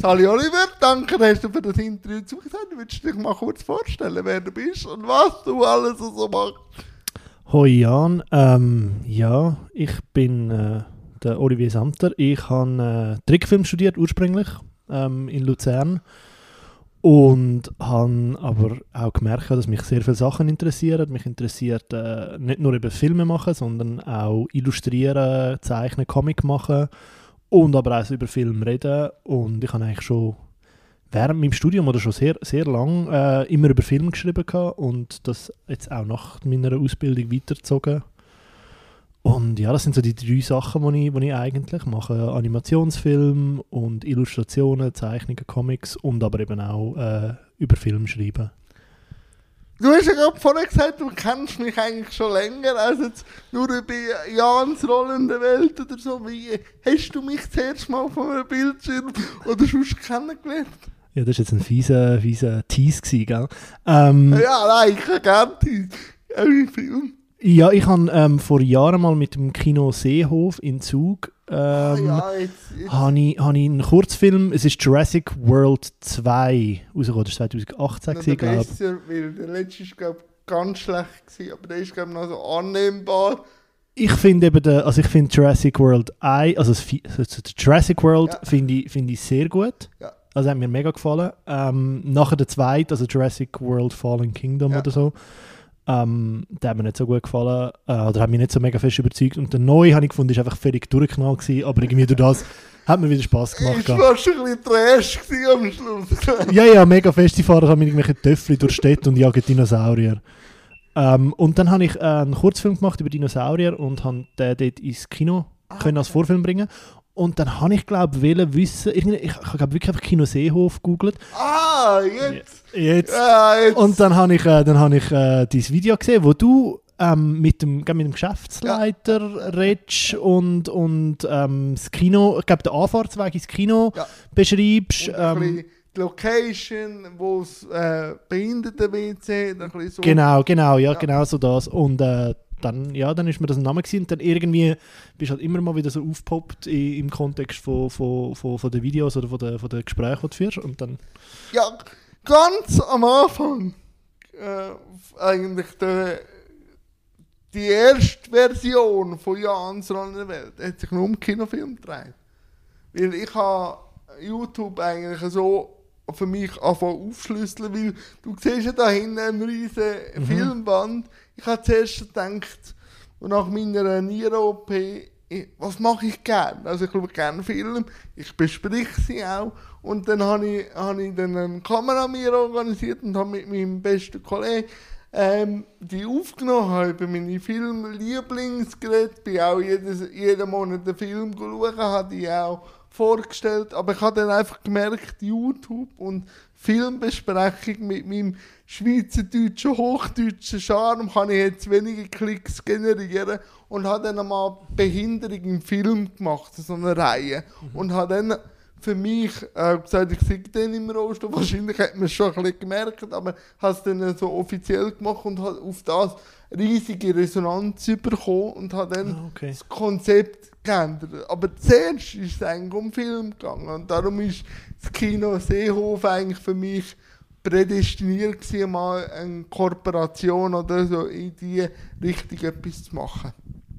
Sali Oliver, danke, dass du für das Interview zugesagt. Würdest du dich mal kurz vorstellen, wer du bist und was du alles so machst? Hoi Jan, ähm, ja, ich bin äh, der Olivier Samter. Ich habe äh, Trickfilm studiert ursprünglich ähm, in Luzern und habe aber auch gemerkt, dass mich sehr viele Sachen interessieren. Mich interessiert äh, nicht nur über Filme machen, sondern auch illustrieren, zeichnen, Comic machen und aber auch über Film reden. Und ich habe eigentlich schon während meinem Studium oder schon sehr, sehr lang äh, immer über Film geschrieben gehabt und das jetzt auch nach meiner Ausbildung weitergezogen. Und ja, das sind so die drei Sachen, die ich, ich eigentlich mache. Animationsfilm und Illustrationen, Zeichnungen, Comics und aber eben auch äh, über Film schreiben. Du hast ja gerade vorhin gesagt, du kennst mich eigentlich schon länger als jetzt nur über Jans rollende Welt oder so. Wie hast du mich zuerst mal von einem Bildschirm oder sonst kennengelernt? Ja, das war jetzt ein fieser, fieser Tease, gewesen, gell? Ähm, ja, nein, ich habe gerne Tease. Film. Ja, ich habe ähm, vor Jahren mal mit dem Kino Seehof in Zug ähm, ah, ja, jetzt, jetzt. habe ich, hab ich einen Kurzfilm, es ist Jurassic World 2 rausgekommen, das war 2018, noch gewesen, der glaube besser, weil der letzte ist, glaube ich, ganz schlecht gewesen, aber der ist, glaube ich, noch so annehmbar. Ich finde eben, den, also ich finde Jurassic World 1, also also Jurassic World Ja. finde ich, finde ich sehr gut. Ja. Also hat mir mega gefallen. Ähm, nachher der zweite, also Jurassic World Fallen Kingdom Ja. oder so, ähm, der hat mir nicht so gut gefallen. Äh, oder hat mich nicht so mega fest überzeugt. Und der neue habe ich gefunden, ist einfach völlig durchgeknallt gewesen, aber irgendwie durch das hat mir wieder Spaß gemacht. Ist gehabt. fast ein bisschen Trash am Schluss. Ja, ja, mega fest. Die fahren mit irgendwelchen Töffel durch Städte und jagen Dinosaurier. Ähm, und dann habe ich einen Kurzfilm gemacht über Dinosaurier und habe den dort ins Kino können als Vorfilm bringen. Und dann habe ich, glaube ich, wissen, irgendwie- ich, ich habe wirklich einfach Kino Seehof gegoogelt. ah, jetzt. Jetzt. Ja, jetzt. Und dann habe ich, äh, dann habe ich äh, dieses Video gesehen, wo du ähm, mit, dem, mit dem Geschäftsleiter redest und, und ähm, das Kino, ich glaube, den Anfahrtsweg ins Kino Ja. beschreibst. Ähm, die Location, wo es äh, Behinderten-WC, so. Genau, genau, ja, Ja. genau so das. Und äh, dann, ja, dann ist mir das ein Name gewesen. Und dann irgendwie bist du halt immer mal wieder so aufgepoppt im Kontext von, von, von, von den Videos oder von den, von den Gesprächen, die du führst. Und dann, Ja, ganz am Anfang, äh, eigentlich der, die erste Version von Jans Rollende Welt hat sich nur um Kinofilm gedreht. Weil ich habe YouTube eigentlich so für mich anfangen aufschlüsseln, weil du siehst ja da hinten einen riesen Filmband. Ich habe zuerst gedacht, nach meiner Nieren-OP, was mache ich gerne? Also ich schaue gerne Film, ich bespreche sie auch. Und dann habe ich, habe ich dann eine Kamera mir organisiert und habe mit meinem besten Kollegen ähm, die aufgenommen, habe über meine Filmlieblings geredet, bin auch jedes, jeden Monat einen Film schauen, habe die auch vorgestellt, aber ich habe dann einfach gemerkt, YouTube und Filmbesprechung mit meinem schweizerdeutschen, hochdeutschen Charme kann ich jetzt wenige Klicks generieren und habe dann einmal Behinderung im Film gemacht, so eine Reihe. Und habe dann für mich äh, gesagt, ich sehe den im Rollstuhl. Wahrscheinlich hat man es schon ein bisschen gemerkt, aber habe es dann so offiziell gemacht und habe auf das riesige Resonanz bekommen und habe dann Ah, okay. das Konzept geändert. Aber zuerst ist es eigentlich um Film gegangen und darum ist das Kino Seehof eigentlich für mich prädestiniert gewesen, mal eine Kooperation oder so in die Richtung etwas zu machen.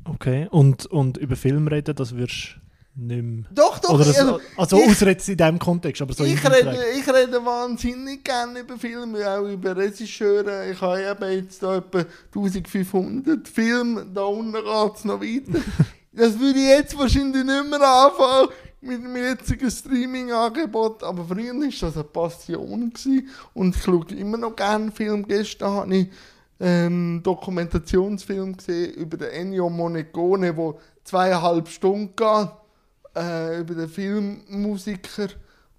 okay. Und, und über Film reden, das wirst du nicht mehr. Doch, doch, Oder das, also, also ich- ausreden in diesem Kontext, aber so ich, rede, ich rede wahnsinnig gerne über Filme, auch über Regisseure. Ich habe eben jetzt da etwa 1500 Filme, da unten geht es noch weiter. Das würde ich jetzt wahrscheinlich nicht mehr anfangen mit dem jetzigen Streaming-Angebot, aber früher war das eine Passion gewesen. und ich schaue immer noch gerne Filme. Gestern habe ich einen Dokumentationsfilm gesehen über den Ennio Morricone, der zweieinhalb Stunden geht äh, über den Filmmusiker,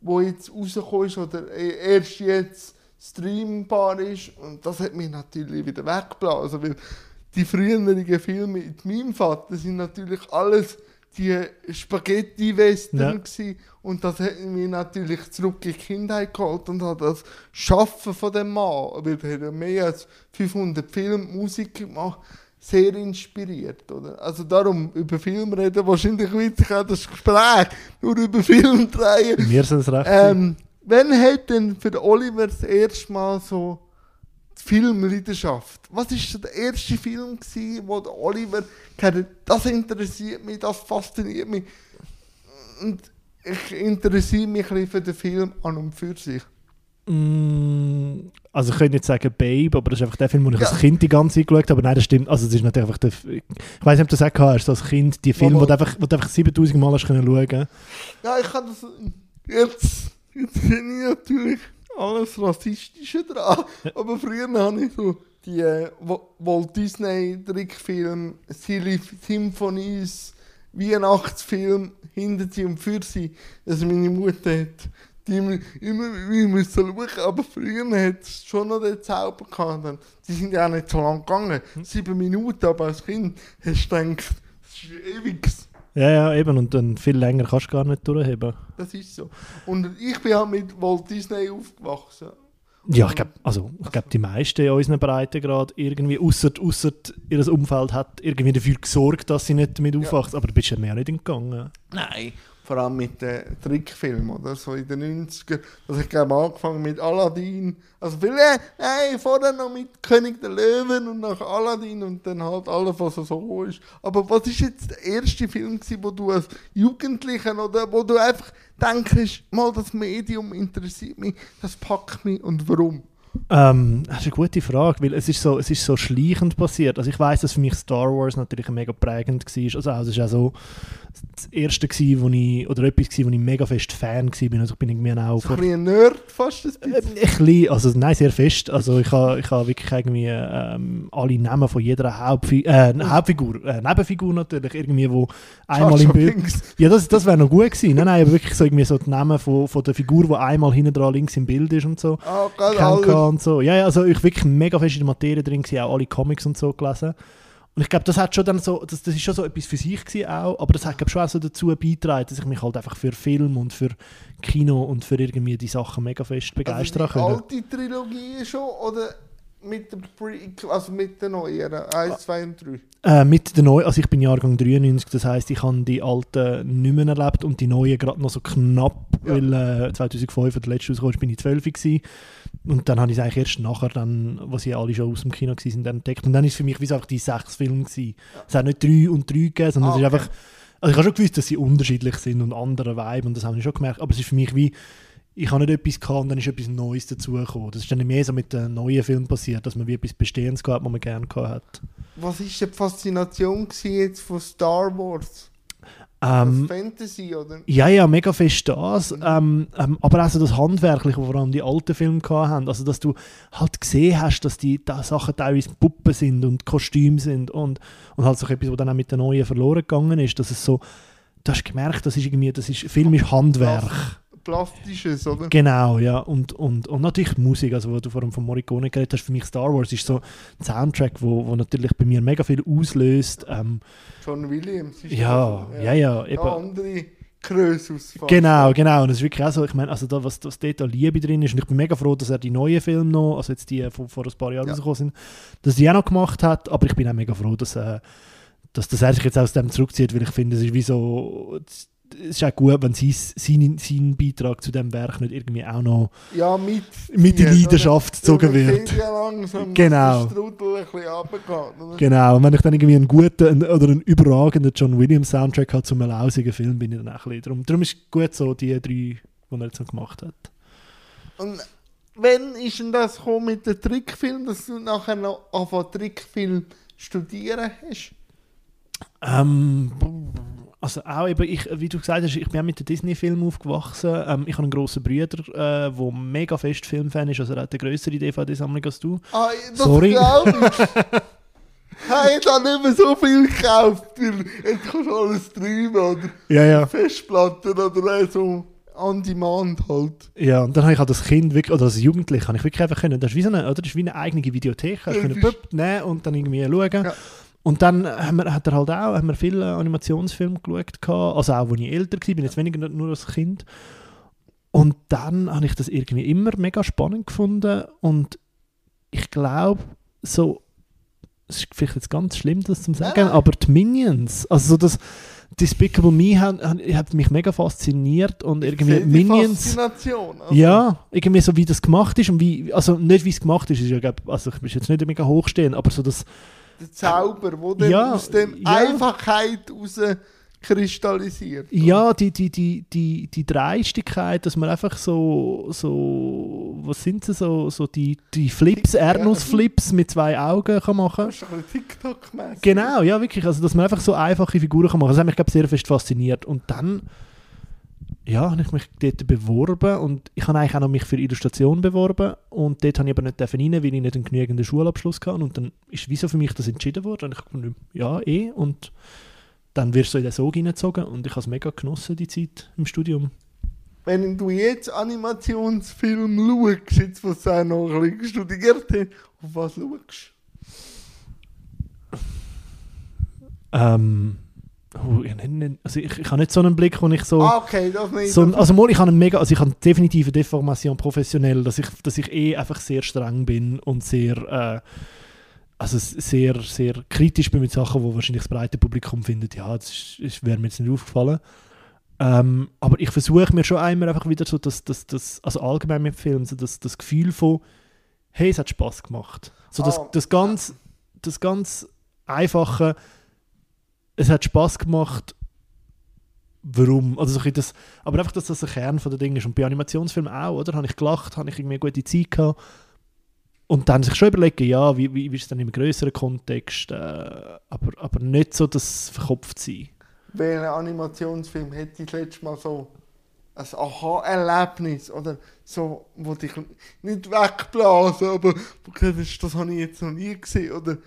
der jetzt rausgekommen ist oder äh, erst jetzt streambar ist. Und das hat mich natürlich wieder weggeblasen, weil die früheren Filme mit meinem Vater sind natürlich alles die Spaghetti-Western Ja. gsi und das hat mich natürlich zurück in die Kindheit geholt und hat das Schaffen von dem Mann, weil er mehr als 500 Filme, Musik gemacht, sehr inspiriert, oder? Also darum, über Film reden, wahrscheinlich witzig auch das Gespräch, nur über Film drehen. Mir sind es recht. Ähm, wann hat denn für Oliver das erste Mal so Filmleidenschaft? Was war der erste Film, gewesen, wo Oliver gesagt hat, das interessiert mich, das fasziniert mich und ich interessiere mich ein bisschen für den Film an und für sich? Mm, also ich könnte nicht sagen Babe, aber das ist einfach der Film, den ich Ja. als Kind die ganze Zeit geschaut habe. Aber nein, das stimmt. Also es ist natürlich einfach der, ich weiß nicht, ob du das auch hast, als Kind, die Filme, Mal, wo du einfach, wo du einfach 7000 Mal hast können schauen Ja, ich kann das. Jetzt, jetzt bin ich natürlich alles Rassistische dran. Aber früher habe ich so die äh, Wa- Walt Disney Trickfilm, Silly Symphonies, Weihnachtsfilm hinter sie und für sie, dass meine Mutter hat. Die immer, immer müssen schauen, aber früher hat es schon noch den Zauber gehabt. Die sind ja auch nicht so lang gegangen. Sieben Minuten, aber als Kind hast du gedacht, das ist ewig. Ja, ja, eben. Und dann viel länger kannst du gar nicht durchheben. Das ist so. Und ich bin halt mit Walt Disney aufgewachsen. Ja, ich glaube, also, ich glaub, die meisten in unseren Breitengrad irgendwie, außer ihr Umfeld hat irgendwie dafür gesorgt, dass sie nicht damit aufwachsen. Aber du bist ja auch nicht entgangen. Nein. Vor allem mit den Trickfilmen, oder? So in den 90ern. Also ich glaube angefangen mit Aladdin. Also viele, nein, vorher noch mit König der Löwen und nach Aladdin und dann halt alles, was so ist. Aber was ist jetzt der erste Film gewesen, wo du als Jugendlicher oder wo du einfach denkst, mal das Medium interessiert mich, das packt mich und warum? Ähm, das ist eine gute Frage, weil es ist so, es ist so schleichend passiert. Also ich weiß, dass für mich Star Wars natürlich mega prägend war. Also, es ist auch so das erste gewesen, wo ich, oder etwas gewesen, wo ich mega fest Fan war. Also ich bin irgendwie auch So ein bisschen Nerd fast ein bisschen. Äh, ein bisschen, also nein, sehr fest. Also ich habe ich ha wirklich irgendwie ähm, alle Namen von jeder Hauptfi äh, Hauptfigur, äh, Nebenfigur natürlich, irgendwie, wo einmal im Bild... Ja, das, das wäre noch gut gewesen. Nein, nein, aber wirklich so irgendwie so die Namen von, von der Figur, die einmal hinten dran links im Bild ist und so. Ah, gerade Kennt alles. Und so. Ja, ja, also ich wirklich mega fest in der Materie drin gewesen, auch alle Comics und so gelesen. Und ich glaube, das hat schon dann so, das, das ist schon so etwas für sich gewesen auch, aber das hat glaub, schon auch so dazu beigetragen, dass ich mich halt einfach für Film und für Kino und für irgendwie die Sachen mega fest begeistern also die können. alte Trilogie schon oder mit dem Pre also mit den neueren? 1, 2 und 3. Äh, mit der neuen, also ich bin Jahrgang 93, das heißt, ich habe die alten nicht mehr erlebt und die neuen gerade noch so knapp, Ja. weil äh, 2005, der letzte ist, bin ich 12 gewesen. Und dann habe ich es eigentlich erst nachher, dann, wo sie alle schon aus dem Kino waren, dann entdeckt. Und dann ist für mich wie so einfach die sechs Filme gewesen. Es hat nicht drei und drei gegeben, sondern Ah, es ist okay. einfach, also ich habe schon gewusst, dass sie unterschiedlich sind und andere Vibe und das habe ich schon gemerkt, aber es ist für mich wie, ich habe nicht etwas gehabt und dann ist etwas Neues dazugekommen. Das ist dann mehr so mit den neuen Filmen passiert, dass man wie etwas Bestehendes gehabt, was man gerne gehabt hat. Was war die Faszination jetzt von Star Wars? Ähm, Fantasy, oder? Ja, ja, mega fest das. Ähm, ähm, aber auch so das Handwerkliche, wo vor allem die alten Filme haben. Also, dass du halt gesehen hast, dass die da Sachen teilweise Puppen sind und Kostüme sind und, und halt so etwas, was dann auch mit den Neuen verloren gegangen ist. Dass es so, du hast gemerkt, das ist irgendwie, das ist, Film ist Handwerk. Plastisches, oder? Genau, ja. Und, und, und natürlich Musik, also wo du vorhin von Morricone geredet hast, für mich Star Wars ist so ein Soundtrack, wo, wo natürlich bei mir mega viel auslöst. Ähm, John Williams. Ist ja, das, ja, ja, Der eben. andere Krösus. Genau, genau. Und das ist wirklich auch so, ich meine, also da, was, was dort an Liebe drin ist, und ich bin mega froh, dass er die neuen Filme noch, also jetzt die von vor ein paar Jahren Ja. rausgekommen sind, dass die auch noch gemacht hat, aber ich bin auch mega froh, dass, äh, dass, dass er sich jetzt aus dem zurückzieht, weil ich finde, es ist wie so, es ist auch gut, wenn sein, sein, sein Beitrag zu dem Werk nicht irgendwie auch noch Ja, mit. mit in oder? Leidenschaft gezogen wird. ja langsam, Genau. der runtergeht. Genau, und wenn ich dann irgendwie einen guten oder einen überragenden John Williams Soundtrack habe zum lausigen Film, bin ich dann auch ein bisschen drum. Darum ist es gut so, die drei, die er jetzt noch gemacht hat. Und wann ist denn das gekommen mit dem Trickfilm, dass du nachher noch anfangen Trickfilm studieren hast? Ähm, also auch eben, ich, wie du gesagt hast, ich bin auch mit den Disney-Filmen aufgewachsen. Ähm, ich habe einen grossen Bruder, der äh, mega fest Filmfan ist, also er hat eine größere DVD-Sammlung als du. Ah, das Sorry. ich. Hey, ich habe nicht mehr so viel gekauft, weil jetzt kannst du alles streamen oder Ja, ja. Festplatten oder auch so on demand halt. Ja, und dann habe ich halt als Kind, wirklich, oder als Jugendlicher, habe ich wirklich einfach können, das ist wie, so eine, oder, das ist wie eine eigene Videothek, Ja, das ist- pöpp nehmen und dann irgendwie schauen. Ja. Und dann haben wir, hat er halt auch, haben wir viele Animationsfilme geschaut, gehabt, also auch, als ich älter war, bin jetzt weniger nur als Kind. Und dann habe ich das irgendwie immer mega spannend gefunden und ich glaube, so es ist vielleicht jetzt ganz schlimm, das zu sagen, Nein. aber die Minions, also so das Despicable Me hat, hat, mich mega fasziniert und irgendwie die Minions... Faszination. Also, Ja, irgendwie so wie das gemacht ist und wie, also nicht wie es gemacht ist, ja, also ich bin jetzt nicht mega hochstehend, aber so das, Der Zauber, der dann Ja, aus der ja. Einfachheit raus kristallisiert. ja, die, die, die, die, die Dreistigkeit, dass man einfach so, so, was sind sie, so, so die, die Flips, Ernus-Flips mit zwei Augen kann machen Das ist TikTok-mäßig. Genau, ja, wirklich. Also, dass man einfach so einfache Figuren kann machen kann. Das hat mich, glaube sehr fest fasziniert. Und dann, ja, habe ich mich dort beworben und ich habe eigentlich auch noch mich für Illustration beworben und dort habe ich aber nicht rein, weil ich nicht einen genügenden Schulabschluss hatte und dann ist wieso für mich das entschieden worden und ich dachte, ja, eh und dann wirst du so in den Sog hineingezogen und ich habe es mega genossen, die Zeit im Studium. Wenn du jetzt Animationsfilm schaust, jetzt was du noch ein bisschen studiert hast, auf was schaust Ähm, oh, ich, nicht- also ich, ich habe nicht so einen Blick, wo ich so... Ah, okay, das nicht. So, also mal, ich habe einen mega, also ich habe definitiv eine Deformation professionell, dass ich, dass ich eh einfach sehr streng bin und sehr, äh, also sehr, sehr kritisch bin mit Sachen, wo wahrscheinlich das breite Publikum findet, ja, das ist, wäre mir jetzt nicht aufgefallen. Ähm, aber ich versuche mir schon einmal einfach wieder so das, das, das also allgemein mit Filmen, so das, das Gefühl von, hey, es hat Spaß gemacht. So das, Ah. das ganz, das ganz einfache, es hat Spaß gemacht, warum, also so ein das, aber einfach, dass das der Kern von der Dinge ist. Und bei Animationsfilmen auch, oder? Habe ich gelacht, habe ich irgendwie eine gute Zeit gehabt. Und dann sich schon überlegen, ja, wie, wie, wie ist es dann im größeren Kontext, äh, aber, aber nicht so das verkopft sein. Welchen Animationsfilm hätte ich das letzte Mal so ein Aha-Erlebnis oder so, wo dich nicht wegblasen, aber das habe ich jetzt noch nie gesehen oder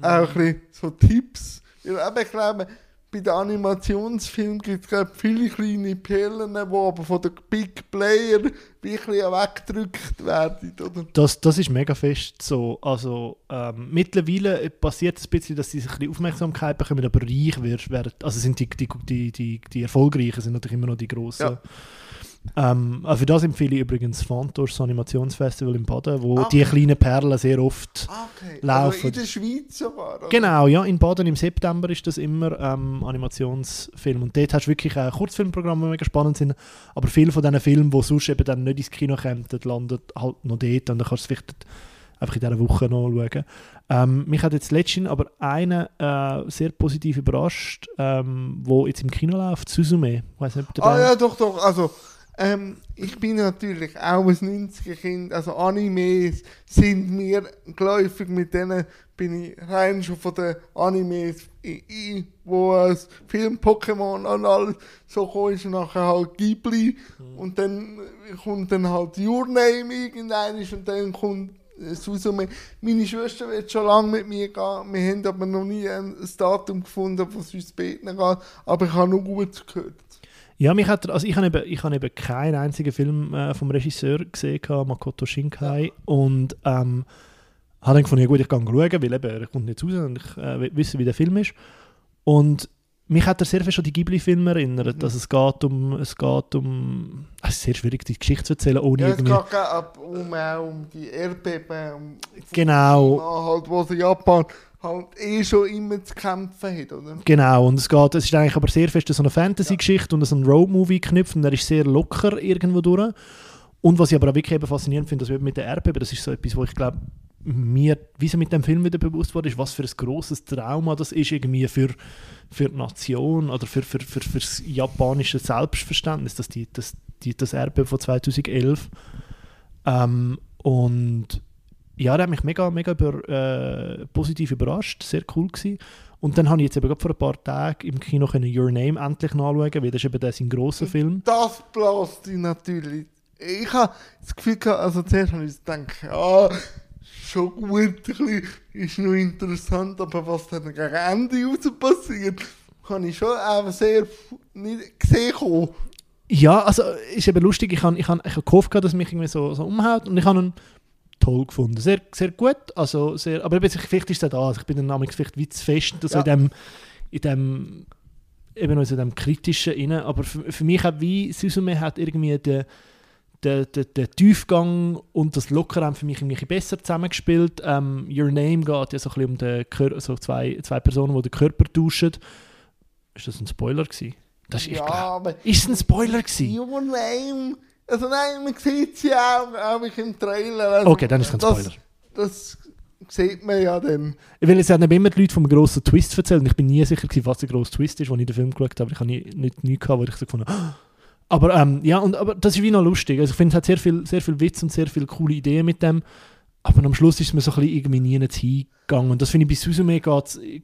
auch ein bisschen so Tipps. Weil eben, ich glaube, bei den Animationsfilmen gibt es viele kleine Perlen, die aber von den Big Player wirklich weggedrückt werden, oder? Das, das ist mega fest so. Also ähm, mittlerweile passiert es ein bisschen, dass sie sich ein bisschen Aufmerksamkeit bekommen, aber reich wird, werden, also sind die, die, die, die, die Erfolgreichen sind natürlich immer noch die grossen. Ja. Ähm, also für das empfehle ich übrigens das Animationsfestival in Baden, wo Ah, die okay. kleinen Perlen sehr oft Ah, okay. Laufen. Also in der Schweiz sogar. oder? Genau, ja, in Baden im September ist das immer ähm, Animationsfilm. Und dort hast du wirklich auch Kurzfilmprogramme, die mega spannend sind. Aber viele von diesen Filmen, die sonst eben dann nicht ins Kino kommen, landen halt noch dort. Und dann kannst du es vielleicht einfach in dieser Woche noch schauen. Ähm, mich hat jetzt letztens aber einer äh, sehr positiv überrascht, ähm, wo jetzt im Kino läuft, Suzume. Weiß nicht, ob Ah ja, doch, doch. Also, ähm, ich bin natürlich auch ein 90er-Kind. Also Animes sind mir geläufig. Mit denen bin ich rein schon von den Animes, wo es Film Pokémon und alles so gekommen ist. Und nachher halt Ghibli. Und dann kommt dann halt Your Name irgendein und dann kommt äh, Suzume. Meine Schwester wird schon lange mit mir gehen. Wir haben aber noch nie ein Datum gefunden, wo es uns beten geht. Aber ich habe nur gut gehört. Ja, mich hat, also ich habe eben, ich habe eben keinen einzigen Film äh, vom Regisseur gesehen, Makoto Shinkai. Und ähm, habe dann gefunden, ja gut, ich kann schauen, weil eben, er kommt nicht raus und ich äh, wissen, wie der Film ist. Und mich hat er sehr viel schon die Ghibli-Filme erinnert. Also es geht um, es geht um, es ist sehr schwierig, die Geschichte zu erzählen, ohne Ja, es irgendwie... geht ab um, auch um die Erdbeben, um Genau. Halt, wo sie Japan halt eh schon immer zu kämpfen hat, oder? Genau, und es geht, es ist eigentlich aber sehr fest so eine Fantasy-Geschichte und so ein Road-Movie geknüpft und der ist sehr locker irgendwo durch. Und was ich aber auch wirklich eben faszinierend finde, dass wir mit der Erdbeben, das ist so etwas, wo ich glaube, mir, wie so mit dem Film wieder bewusst wurde, ist, was für ein grosses Trauma das ist irgendwie für, für die Nation oder für, für, für, für das japanische Selbstverständnis, dass die, das, die, das Erdbeben von 2011 ähm, und ja, der hat mich mega, mega über, äh, positiv überrascht, sehr cool gewesen. Und dann habe ich jetzt eben vor ein paar Tagen im Kino können Your Name endlich nachschauen, weil das ist eben der sein grosser Film. Das bläst dich natürlich. Ich habe das Gefühl gehabt, also zuerst habe ich gedacht, ja, schon gut, ein bisschen, ist noch interessant, aber was dann gegen Ende raus passiert, habe ich schon auch sehr nicht gesehen. kommen. Ja, also ist eben lustig, ich habe ich hab, ich hab gehofft, gehabt, dass mich irgendwie so, so umhaut und ich habe ihn toll gefunden. Sehr, sehr gut, also sehr, aber vielleicht ist er da, also ich bin dann nämlich vielleicht wie zu fest so Ja. in dem, in dem eben noch so in dem kritischen inne, aber für, für mich hat wie Suzume hat irgendwie den der, der, der Tiefgang und das Locker haben für mich bisschen besser zusammengespielt. Ähm, Your Name geht ja so ein bisschen um den Kör so zwei, zwei Personen, die den Körper tauschen. Ist das ein Spoiler gewesen? Das ist, Ja, glaub, aber ist es ein Spoiler gewesen? Your Name. Also nein, man sieht sie auch, auch im Trailer. Also Okay, dann ist es kein Spoiler. Das, das sieht man ja dann. Weil es haben immer die Leute vom grossen Twist erzählt ich bin nie sicher gewesen, was der grosse Twist ist, als ich den Film geschaut habe. Aber ich habe nie, nicht nichts gehabt, wo ich so gefunden habe, «Ah!» aber ähm, ja, und, aber das ist wie noch lustig. Also ich finde, es hat sehr viel, sehr viel Witz und sehr viele coole Ideen mit dem. Aber am Schluss ist mir so ein bisschen irgendwie nie hingegangen. Und das finde ich, bei Suzume geht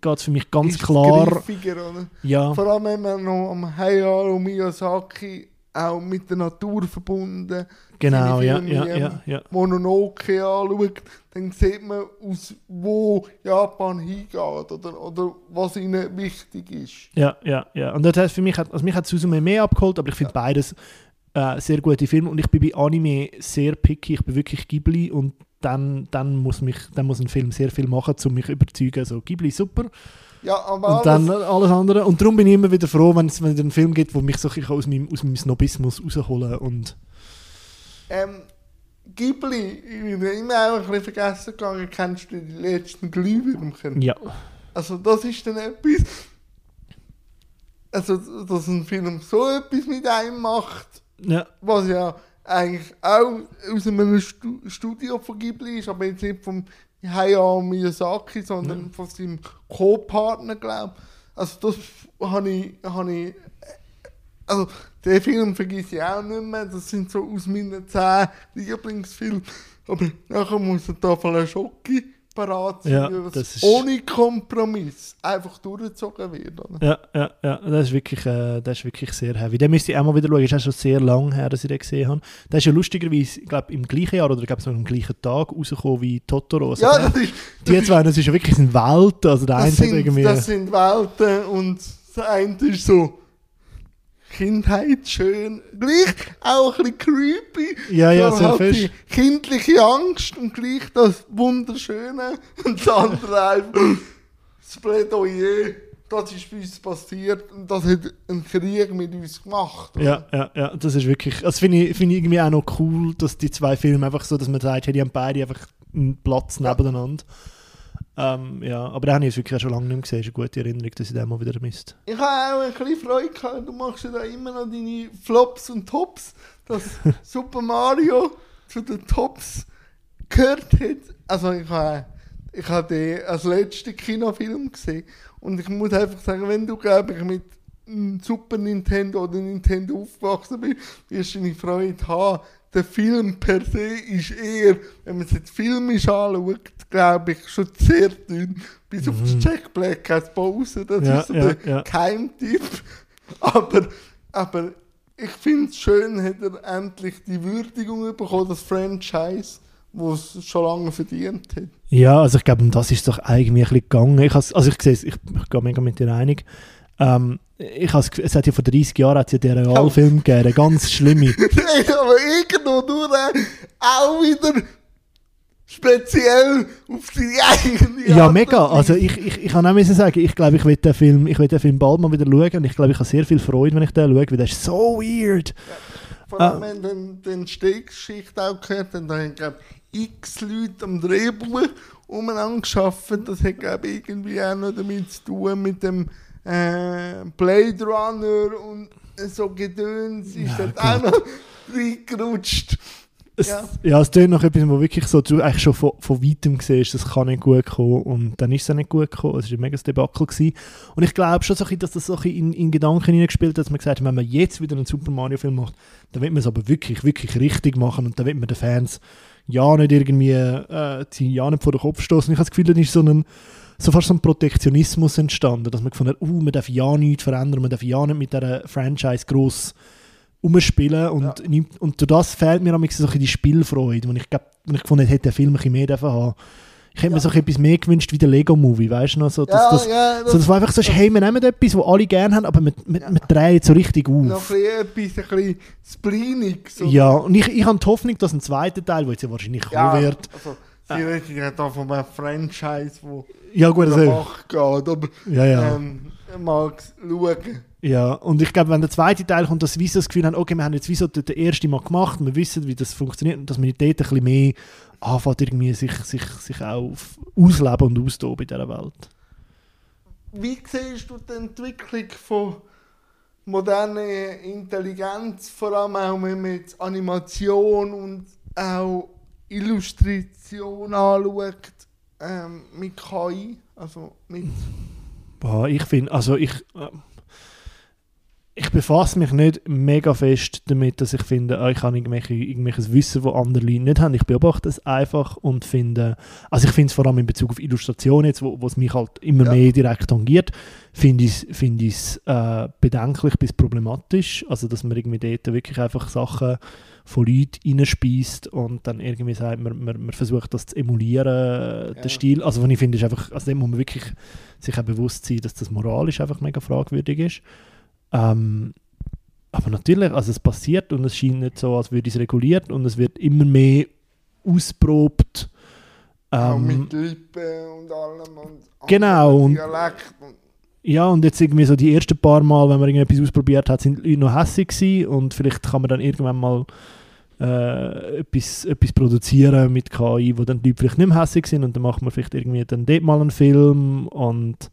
es für mich ganz Ist klar. griffiger, oder? Ja, Vor allem, wenn man noch am Hayao Miyazaki auch mit der Natur verbunden genau, ja, ja, ja, ja. Mononoke anschaut, dann sieht man, aus wo Japan hingeht oder, oder was ihnen wichtig ist. Ja, ja, ja. Und das heißt, für mich hat, also mich hat Suzume mehr abgeholt, aber ich finde beides äh, sehr gute Filme und ich bin bei Anime sehr picky. Ich bin wirklich Ghibli und dann, dann, muss mich, dann muss ein Film sehr viel machen, um mich zu überzeugen. So, Ghibli super. Ja, aber Und dann alles andere. Und darum bin ich immer wieder froh, wenn es einen Film gibt, wo mich so aus meinem, aus meinem Snobismus rausholen und Ähm, Ghibli, ich bin immer auch ein bisschen vergessen gegangen, kennst du die letzten Glühwürmchen? ja. Also das ist dann etwas, also dass ein Film so etwas mit einem macht, ja. was ja eigentlich auch aus einem Stu Studio von Ghibli ist, aber jetzt nicht vom Hayao Miyazaki, sondern von seinem Co-Partner, glaube ich. Also das habe ich, habe ich, also den Film vergesse ich auch nicht mehr, das sind so aus meinen zehn Lieblingsfilmen, aber nachher muss da von einer Schocke parat Ja, das ist- ohne Kompromiss einfach durchgezogen wird. Oder? Ja, ja, ja, das ist wirklich, äh, das ist wirklich sehr heavy. Den müsste ich auch mal wieder schauen. Es ist schon sehr lange her, dass ich den gesehen habe. Der ist ja lustigerweise, ich glaube, im gleichen Jahr oder ich glaube am gleichen Tag rausgekommen wie Totoro. Also Ja, das ist, die zwei, das ist ja wirklich eine Welt. Also der das sind, irgendwie... das sind Welten und das eine ist so Kindheit schön, gleich auch ein bisschen creepy. Ja, ja, sehr halt fest. die kindliche Angst und gleich das Wunderschöne und das andere einfach das Plädoyer. Das ist bei uns passiert und das hat ein Krieg mit uns gemacht. oder? Ja, ja, ja, das ist wirklich, das finde ich, finde ich irgendwie auch noch cool, dass die zwei Filme einfach so, dass man sagt, hey, die haben beide einfach einen Platz nebeneinander. Ähm, ja, aber den habe ich jetzt wirklich schon lange nicht mehr gesehen. ist eine gute Erinnerung, dass ich den mal wieder misst. Ich habe auch ein bisschen Freude gehabt, du machst ja da immer noch deine Flops und Tops, dass Super Mario zu den Tops gehört hat. Also ich habe, ich habe den als letzten Kinofilm gesehen und ich muss einfach sagen, wenn du, glaube ich, mit einem Super Nintendo oder Nintendo aufgewachsen bist, wirst du deine Freude haben. Der Film per se ist eher, wenn man es jetzt filmisch anschaut, glaube ich, schon sehr dünn. Bis auf das Jack Black als Pause. Das Mhm. Ja, ist so ja, der ja. Keimtipp. Aber, aber ich finde es schön, hat er endlich die Würdigung bekommen, das Franchise, das es schon lange verdient hat. Ja, also ich glaube, um das ist es doch eigentlich ein bisschen gegangen. Ich has, also ich sehe es, ich, ich gehe mega mit dir einig. Ähm, ich has, es hat ja vor 30 Jahren hat's ja den Realfilm gegeben, der ganz schlimme. aber irgendwo nur auch wieder speziell auf die eigene Ja, Art mega. und Also ich, ich, ich kann auch müssen sagen, ich glaube, ich will den Film, ich will den Film bald mal wieder schauen und ich glaube, ich habe sehr viel Freude, wenn ich den schaue, weil der ist so weird. Vor allem, wenn du den, den Stehgeschichte auch gehört hast, da haben, glaube ich, x Leute am Drehbuch umeinander geschaffen. Das hat, glaube ich, irgendwie auch noch damit zu tun, mit dem äh, Blade Runner und so Gedöns ist Ja, dort auch noch reingerutscht. Es, Ja. ja. es tönt nach etwas, wo wirklich so, du eigentlich schon von, von weitem siehst, das kann nicht gut kommen und dann ist es auch nicht gut gekommen. Es war ein mega Debakel. Gewesen. Und ich glaube schon, so ein bisschen, dass das so ein bisschen in, in Gedanken hineingespielt hat, dass man gesagt hat, wenn man jetzt wieder einen Super Mario-Film macht, dann wird man es aber wirklich, wirklich richtig machen und dann wird man den Fans ja nicht irgendwie, äh, ja nicht vor den Kopf stoßen. Ich habe das Gefühl, dann ist so ein so fast so ein Protektionismus entstanden, dass man gefunden hat, uh, man darf ja nichts verändern, man darf ja nicht mit dieser Franchise gross umspielen und, Ja. nimmt- und durch das fehlt mir manchmal so die Spielfreude, und ich glaube, ich gefunden hätte, der Film ein bisschen mehr haben. Ich hätte mir Ja. so etwas mehr gewünscht wie der Lego-Movie, weißt du noch? So, dass, Ja, das, ja, so, das war einfach so, hey, wir nehmen etwas, was alle gerne haben, aber wir, wir, wir drehen so richtig noch auf. ein bisschen, etwas, ein bisschen spleenig. So. Ja, und ich, ich habe die Hoffnung, dass ein zweiter Teil, der jetzt ja wahrscheinlich kommen wird, Also, sie reden ja da von einem Franchise, wo ja gut, also, geht. Aber, ja, ja. Ähm, mal schauen. Ja, und ich glaube, wenn der zweite Teil kommt, dass wir so das Gefühl haben, okay, wir haben jetzt wieso den ersten Mal gemacht, wir wissen, wie das funktioniert und dass man dort ein bisschen mehr anfängt, irgendwie sich, sich, sich auch ausleben und austoben in dieser Welt. Wie siehst du die Entwicklung von moderner Intelligenz, vor allem auch jetzt Animation und auch Illustration anschaut, ähm, mit KI, also mit... Boah, ich finde, also ich, äh, ich befasse mich nicht mega fest damit, dass ich finde, ah, ich habe irgendwelche, irgendwelches Wissen, das andere Leute nicht haben. Ich beobachte es einfach und finde, also ich finde es vor allem in Bezug auf Illustration jetzt, wo wo es mich halt immer Ja. mehr direkt tangiert, finde ich es find äh, bedenklich bis problematisch. Also dass man irgendwie dort wirklich einfach Sachen von Leuten reinspeist und dann irgendwie sagt, man, man, man versucht das zu emulieren, Ja. den Stil. Also was ich finde, ist einfach, also dem muss man wirklich sich auch bewusst sein, dass das moralisch einfach mega fragwürdig ist. Ähm, aber natürlich, also es passiert und es scheint nicht so, als würde es reguliert und es wird immer mehr ausprobt. auch Ähm, mit Lippen und allem und Genau, und- Dialekt und ja, und jetzt irgendwie so die ersten paar Mal, wenn man irgendetwas ausprobiert hat, sind Leute noch hässlich gewesen und vielleicht kann man dann irgendwann mal äh, etwas, etwas produzieren mit KI, wo dann die Leute vielleicht nicht mehr hässlich sind und dann macht man vielleicht irgendwie dann dort mal einen Film und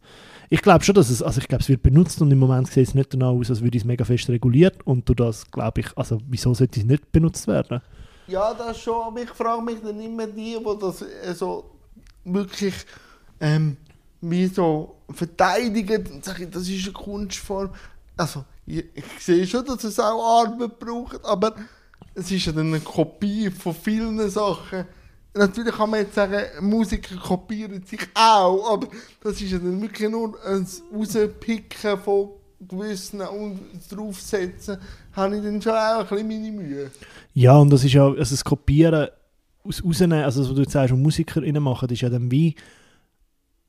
ich glaube schon, dass es, also ich glaube, es wird benutzt und im Moment sieht es nicht danach aus, als würde es mega fest reguliert und durch das glaube ich, also wieso sollte es nicht benutzt werden? Ja, das schon, aber ich frage mich dann immer die, die das äh, so wirklich ähm, wie so verteidigen und sagen, das ist eine Kunstform. Also, ich, ich sehe schon, dass es auch Arbeit braucht, aber es ist ja dann eine Kopie von vielen Sachen. Natürlich kann man jetzt sagen, Musiker kopieren sich auch, aber das ist ja dann wirklich nur ein Rauspicken von gewissen und draufsetzen, habe ich dann schon auch ein bisschen meine Mühe. Ja, und das ist ja, also das Kopieren aus rausnehmen, also was du jetzt sagst, und MusikerInnen machen, ist ja dann wie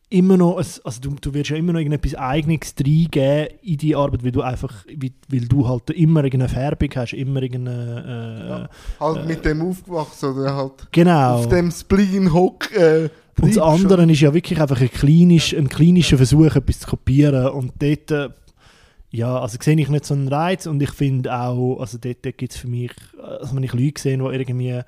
immer noch, ein, also du, du wirst ja immer noch irgendetwas Eigenes reingeben in die Arbeit, weil du einfach, weil, weil du halt immer irgendeine Färbung hast, immer irgendeine, äh, Ja. Halt Äh, mit dem aufgewachsen oder halt genau. auf dem Spleen hock. Äh, Und das andere ist ja wirklich einfach ein, kleinisch, ein kleinischer Versuch, etwas zu kopieren. Und dort, äh, ja, also sehe ich nicht so einen Reiz. Und ich finde auch, also dort, dort gibt es für mich, also wenn ich Leute sehe, die irgendwie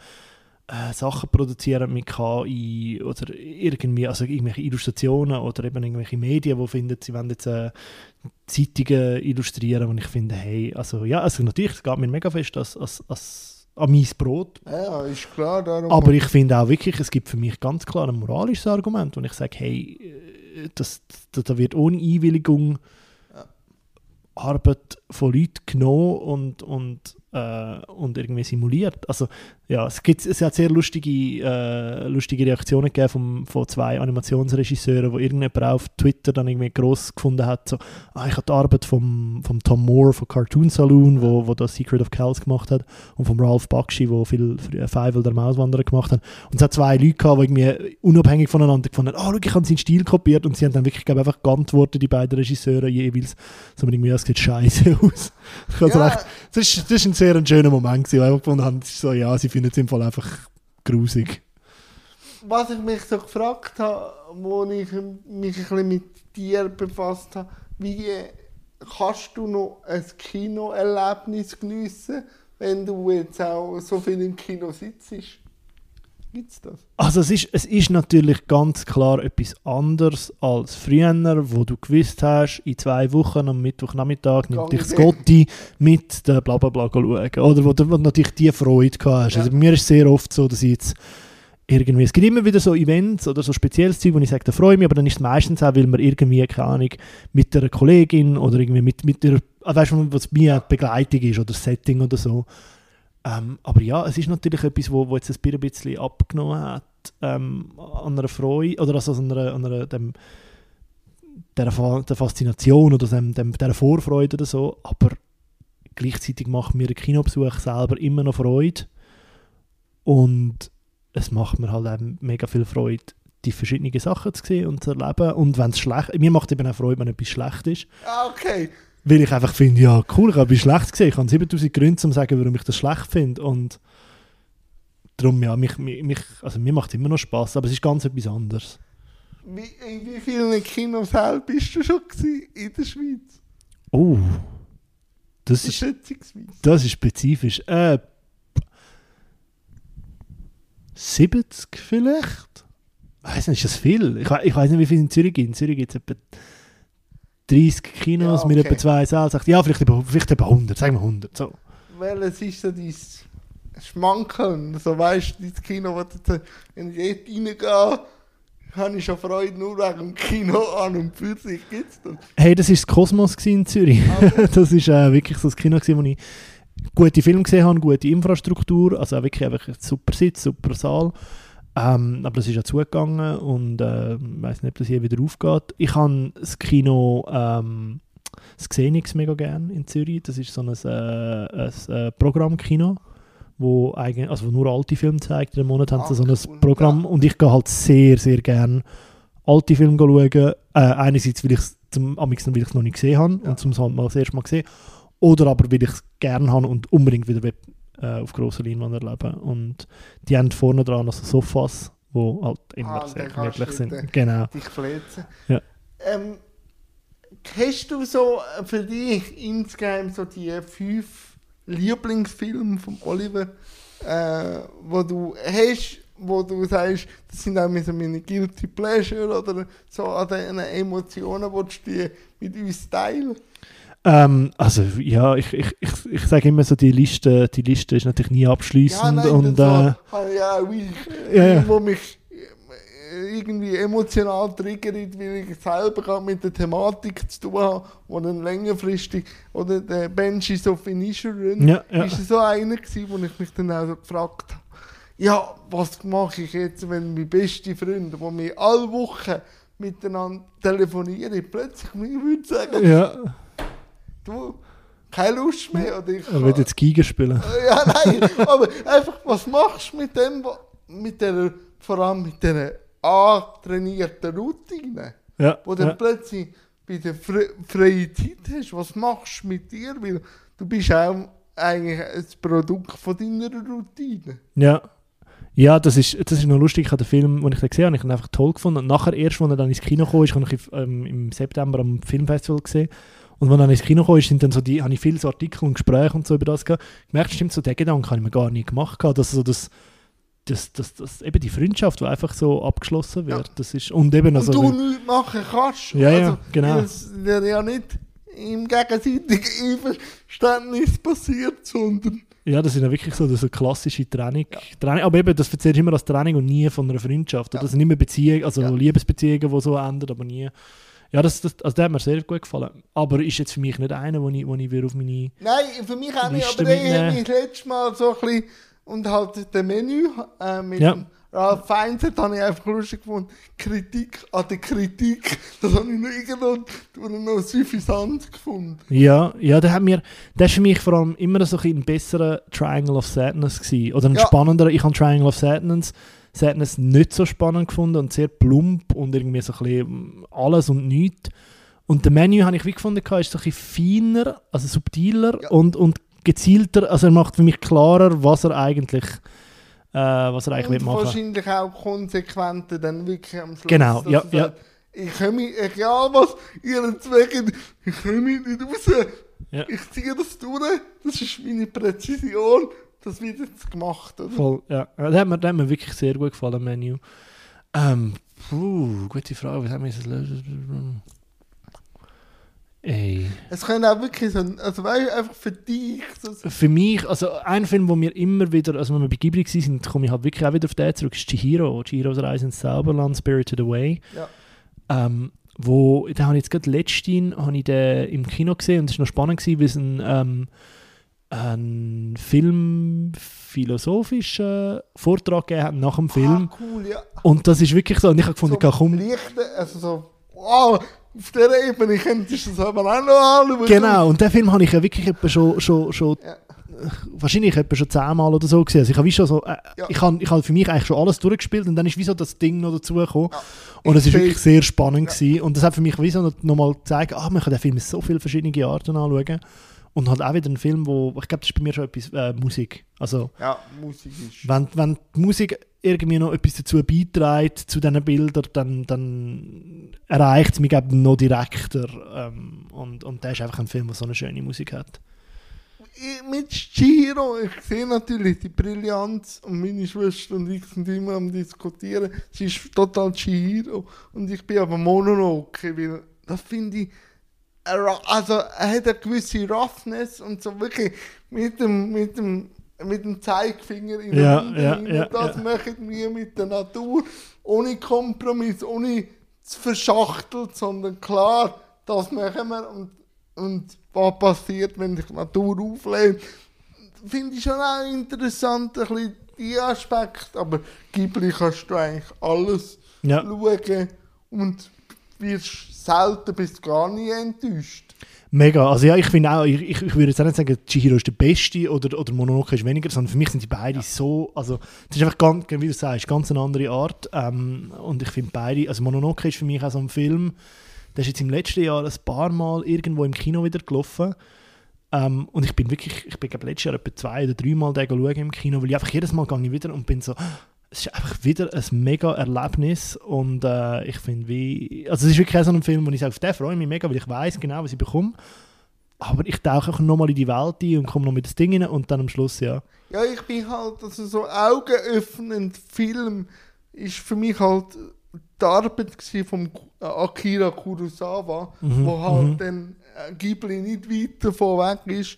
äh, Sachen produzieren mit KI oder irgendwie, also irgendwelche Illustrationen oder eben irgendwelche Medien, die finden, sie wollen jetzt äh, Zeitungen illustrieren. Und ich finde, hey, also ja, also natürlich, es geht mir mega fest als, als, als an mein Brot. Ja, ist klar. Darum Aber ich finde auch wirklich, es gibt für mich ganz klar ein moralisches Argument, wo ich sage, hey, äh, das, das, da wird ohne Einwilligung. Arbeit von Leuten genommen und, und, äh, und irgendwie simuliert. Also ja, es, gibt, es hat sehr lustige, äh, lustige Reaktionen gegeben vom, von zwei Animationsregisseuren, wo irgendjemand auf Twitter dann irgendwie groß gefunden hat, so, ah, ich habe die Arbeit vom, vom Tom Moore von Cartoon Saloon, wo, wo das Secret of Kells gemacht hat, und vom Ralph Bakshi, wo viel früher Feivel der Mauswanderer gemacht hat. Und es hat zwei Leute gehabt, die irgendwie unabhängig voneinander gefunden haben, ah, schau, ich habe seinen Stil kopiert und sie haben dann wirklich, glaube einfach geantwortet, die beiden Regisseure jeweils, so irgendwie, das sieht scheiße aus. Also ja, recht, das ist, das ist ein sehr ein schöner Moment gewesen, weil ich gefunden habe, so, ja, sie finden es im Fall einfach grusig. was ich mich so gefragt habe, wo ich mich ein bisschen mit dir befasst habe, wie kannst du noch ein Kinoerlebnis geniessen, wenn du jetzt auch so viel im Kino sitzt? Gibt's das? Also es ist, es ist natürlich ganz klar etwas anderes als früher, wo du gewusst hast, in zwei Wochen am Mittwochnachmittag nimmt dich. Gotti mit der Blablabla schauen. Oder wo du natürlich die Freude gehabt hast. Ja. Also bei mir ist es sehr oft so, dass ich jetzt irgendwie, es gibt immer wieder so Events oder so spezielles Zeug, wo ich sage, da freue ich mich, aber dann ist es meistens auch, weil man irgendwie, keine Ahnung, mit einer Kollegin oder irgendwie mit, mit der, ah, weißt du, was mir Begleitung ist oder Setting oder so. Ähm, aber ja, es ist natürlich etwas, wo, wo jetzt ein Bier ein bisschen abgenommen hat ähm, an einer Freude oder also an einer, an einer dem, der, der Faszination oder dem, dem, der Vorfreude oder so. Aber gleichzeitig macht mir der Kinobesuch selber immer noch Freude und es macht mir halt auch mega viel Freude, die verschiedenen Sachen zu sehen und zu erleben. Und wenn es schlecht, mir macht eben auch Freude, wenn etwas schlecht ist. Ah, okay. Weil ich einfach finde, ja, cool, ich habe schlecht gesehen. Ich habe 7000 Gründe, um zu sagen, warum ich das schlecht finde. Und darum, ja, mich, mich, also mir macht es immer noch Spaß, aber es ist ganz etwas anderes. Wie, in wie vielen Kinosälen bist du schon in der Schweiz? Oh, das ist, das ist spezifisch. Äh, 70 vielleicht? Weiß nicht, ist das viel? Ich, ich weiß nicht, wie viel in Zürich gibt. In Zürich gibt es etwa 30 Kinos Ja, mit okay. etwa zwei Sälen. Sagt, Ja, vielleicht etwa, vielleicht etwa 100, sagen wir 100. So. Welches ist so dein Schmankeln? So weißt du, das Kino, wo du, jetzt- wenn ich dort reingehe, habe ich schon Freude nur wegen dem Kino an und für sich gibt's das. Hey, das war das Kosmos in Zürich. das war äh, wirklich so das Kino, gewesen, wo ich gute Filme gesehen habe, gute Infrastruktur, also auch wirklich einfach ein super Sitz, super Saal. Ähm, aber das ist ja zugegangen und äh, ich weiß nicht, ob das hier wieder aufgeht. Ich habe das Kino ähm, das Xenix mega gern in Zürich. Das ist so ein, äh, ein äh, Programmkino, wo, eigentlich, also wo nur alte Filme zeigt. In einem Monat haben sie Ah, so ein. Programm und ich gehe halt sehr, sehr gern alte Filme schauen. Äh, einerseits, weil ich es zum am liebsten, weil ich es noch nicht gesehen habe Ja. und zum halt mal das erste Mal gesehen. Oder aber, weil ich es gerne habe und unbedingt wieder äh, auf grosser Leinwand erleben. Und die haben vorne dran also Sofas, die halt immer Ah, sehr gemütlich sind. Genau. dich fläzen. Ja. Ähm, hast du so äh, für dich insgeheim so die fünf Lieblingsfilme von Oliver, äh, wo du hast, wo du sagst, das sind auch so meine Guilty Pleasure oder so an den Emotionen, die du mit uns teilen? Ähm, also ja, ich, ich, ich, ich sage immer so, die Liste, die Liste ist natürlich nie abschließend und das äh, so, ich auch ich, Ja, ja. wo mich äh, irgendwie emotional triggert, weil ich selber gerade mit der Thematik zu tun habe, wo dann längerfristig, oder der Banshees of Inisherin, Ja, ja. ist so einer gewesen, wo ich mich dann auch so gefragt habe, ja, was mache ich jetzt, wenn meine beste Freunde, die wir alle Wochen miteinander telefonieren, plötzlich mir würden sagen, ja, du, keine Lust mehr, oder ich er wird jetzt Giga spielen. ja, nein, aber einfach, was machst du mit dem, mit der, vor allem mit dieser antrainierten Routine, Ja, wo du dann ja. plötzlich bei der fre freien Zeit hast, was machst du mit dir, weil du bist auch eigentlich ein Produkt von deiner Routine. Ja. Ja, das ist, das ist noch lustig. Ich habe den Film, den ich den gesehen habe, ich ihn einfach toll gefunden. Und nachher, erst, als er dann ins Kino kam, ist, habe ich ähm, im September am Filmfestival gesehen. Und er dann ins Kino kam, sind dann so die, habe ich viele so Artikel und Gespräche und so über das gehabt. Ich merkte, stimmt, so den Gedanken habe ich mir gar nicht gemacht. gehabt, Dass so das, das, das, das, eben die Freundschaft, die einfach so abgeschlossen wird. Ja. Das ist, und eben also, und du nichts machen kannst. Ja, ja, genau. es dir ja nicht im gegenseitigen Einverständnis passiert, sondern Ja, das ist ja wirklich so, das so klassische Training. Training. Aber eben, das erzählst du immer als Training und nie von einer Freundschaft. Oder Ja. das sind immer Beziehungen, also Ja. Liebesbeziehungen, die so enden, aber nie. Ja, das, das, also der hat mir sehr gut gefallen. Aber ist jetzt für mich nicht einer, wo ich, wo ich wieder auf meine. Nein, für mich auch nicht, aber ich habe mitnehmen. mich letztes Mal so ein bisschen und halt das Menü äh, mit Ja. Ralph Feinstein habe ich einfach lustig gefunden. Kritik an der Kritik, das habe ich noch irgendwo noch suffisant gefunden. Ja, ja, der hat mir, der ist für mich vor allem immer so ein, ein besserer Triangle of Sadness gewesen. Oder ein Ja. spannenderer. Ich habe Triangle of Sadness, Sadness nicht so spannend gefunden und sehr plump und irgendwie so ein bisschen alles und nichts. Und der Menü habe ich wie gefunden, ist so ein bisschen feiner, also subtiler Ja. und, und gezielter. Also er macht für mich klarer, was er eigentlich, äh, was er eigentlich und machen wahrscheinlich auch konsequenter dann wirklich am Schluss. Genau, ja. sagt, Ich komme, egal was ihr zweckt, ich komme nicht raus. Ja. Ich ziehe das durch, das ist meine Präzision, das wird jetzt gemacht. Oder? Voll, ja. der, hat mir, der hat mir wirklich sehr gut gefallen, Menü. Ähm, puh, gute Frage, was haben wir jetzt lösen? Ey. Es könnte auch wirklich so, ein- also weißt, einfach für dich. So, Für mich, also ein Film, wo wir immer wieder, also wenn wir bei Ghibli waren, sind, komme ich halt wirklich auch wieder auf den zurück, ist Chihiro. Chihiros Reise ins Zauberland, Spirited Away. Ja. Ähm, wo, da habe ich jetzt gerade letztens habe ich den im Kino gesehen und es war noch spannend, gewesen, weil es ein, ähm, ein filmphilosophischer Vortrag gegeben hat nach dem Film. Ah, cool, ja. Und das ist wirklich so, und ich habe gefunden, so komm, Lichte, also so, wow, auf dieser Ebene könntest du das aber auch noch anschauen. Genau, und den Film habe ich ja wirklich etwa schon, schon, schon Ja. wahrscheinlich etwa schon zehnmal oder so gesehen. Also ich habe schon so, äh, Ja. ich habe ich habe für mich eigentlich schon alles durchgespielt und dann ist wie so das Ding noch dazugekommen. Ja. Und es ist wirklich sehr spannend gewesen. Und das hat für mich wie so noch, noch mal gezeigt, ah, man kann den Film in so viele verschiedene Arten anschauen. Und halt auch wieder ein Film, wo, ich glaube, das ist bei mir schon etwas äh, Musik. Also, Ja, Musik ist. wenn, wenn die Musik irgendwie noch etwas dazu beiträgt, zu diesen Bildern, dann, dann erreicht es mich glaub, noch direkter. Ähm, und, und der ist einfach ein Film, der so eine schöne Musik hat. Ich- Mit Chihiro, ich sehe natürlich die Brillanz und meine Schwester und ich sind immer am diskutieren. Sie ist total Chihiro und ich bin aber Mononoke, weil das finde ich. Er Also er hat eine gewisse Roughness und so wirklich mit dem, mit dem, mit dem Zeigefinger in Ja, den ja, ja, Das ja. machen wir mit der Natur, ohne Kompromiss, ohne zu verschachteln, sondern klar, das machen wir und, und was passiert, wenn sich die Natur auflädt. Finde ich schon auch interessant, ein bisschen die Aspekt, aber Ghibli kannst du eigentlich alles Ja. schauen und wirst selten bis gar nicht enttäuscht. Mega. Also ja, ich finde auch, ich, ich, würde jetzt auch nicht sagen, Chihiro ist der Beste oder, oder Mononoke ist weniger, sondern für mich sind die beide so, also das ist einfach ganz, wie du sagst, ganz eine andere Art. Ähm, und ich finde beide, also Mononoke ist für mich auch so ein Film, der ist jetzt im letzten Jahr ein paar Mal irgendwo im Kino wieder gelaufen. Ähm, und ich bin wirklich, ich bin glaube letztes Jahr etwa zwei oder drei Mal den schauen im Kino, weil ich einfach jedes Mal gehe ich wieder und bin so, es ist einfach wieder ein mega Erlebnis und äh, ich finde wie, also es ist wirklich so ein Film, wo ich sage, auf den freue ich mich mega, weil ich weiß genau, was ich bekomme. Aber ich tauche auch nochmal in die Welt ein und komme noch mit das Ding rein und dann am Schluss, ja. Ja, ich bin halt, also so augenöffnend Film ist für mich halt die Arbeit Ku- äh, Akira Kurosawa, Mhm, wo halt mhm. dann äh, Ghibli nicht weit davon weg ist.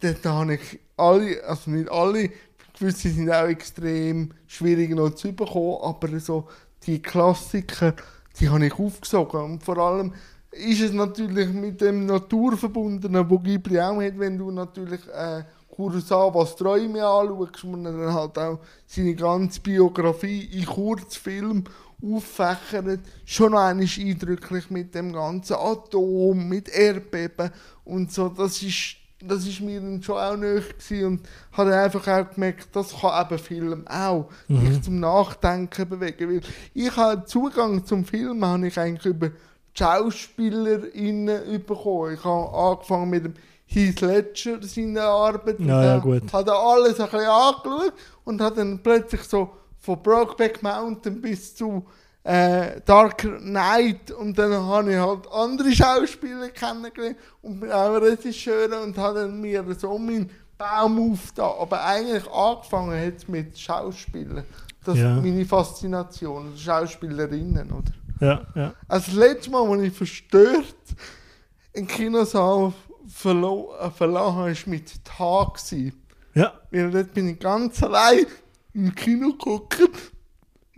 Dort habe ich alle, also nicht alle, gewisse sind auch extrem schwierig noch zu bekommen, aber so die Klassiker, die habe ich aufgesogen. Und vor allem ist es natürlich mit dem Naturverbundenen, wo Ghibli auch hat, wenn du natürlich äh, Kurosawas Träume anschaust und dann halt auch seine ganze Biografie in Kurzfilm auffächert, schon einmal eindrücklich mit dem ganzen Atom, mit Erdbeben und so. Das ist, das ist mir dann schon auch nöch gewesen und habe einfach auch gemerkt, das kann eben Film auch dich zum Nachdenken bewegen. Weil ich habe Zugang zum Film habe ich eigentlich über SchauspielerInnen bekommen. Ich habe angefangen mit dem Heath Ledger, seine Arbeit. Ja, ja, gut. Habe alles ein bisschen angeschaut und habe dann plötzlich so von Brokeback Mountain bis zu äh, Dark Knight und dann habe ich halt andere Schauspieler kennengelernt und auch Regisseure und habe dann mir so meinen Baum aufgetan. Aber eigentlich angefangen hat es mit Schauspielern. Das ist Ja. meine Faszination, Schauspielerinnen, oder? Ja, ja. Also das letzte Mal, als ich verstört im Kinosaal verlo äh, verloren habe, war mit Tag. Ja, Weil dort bin ich ganz allein im Kino geguckt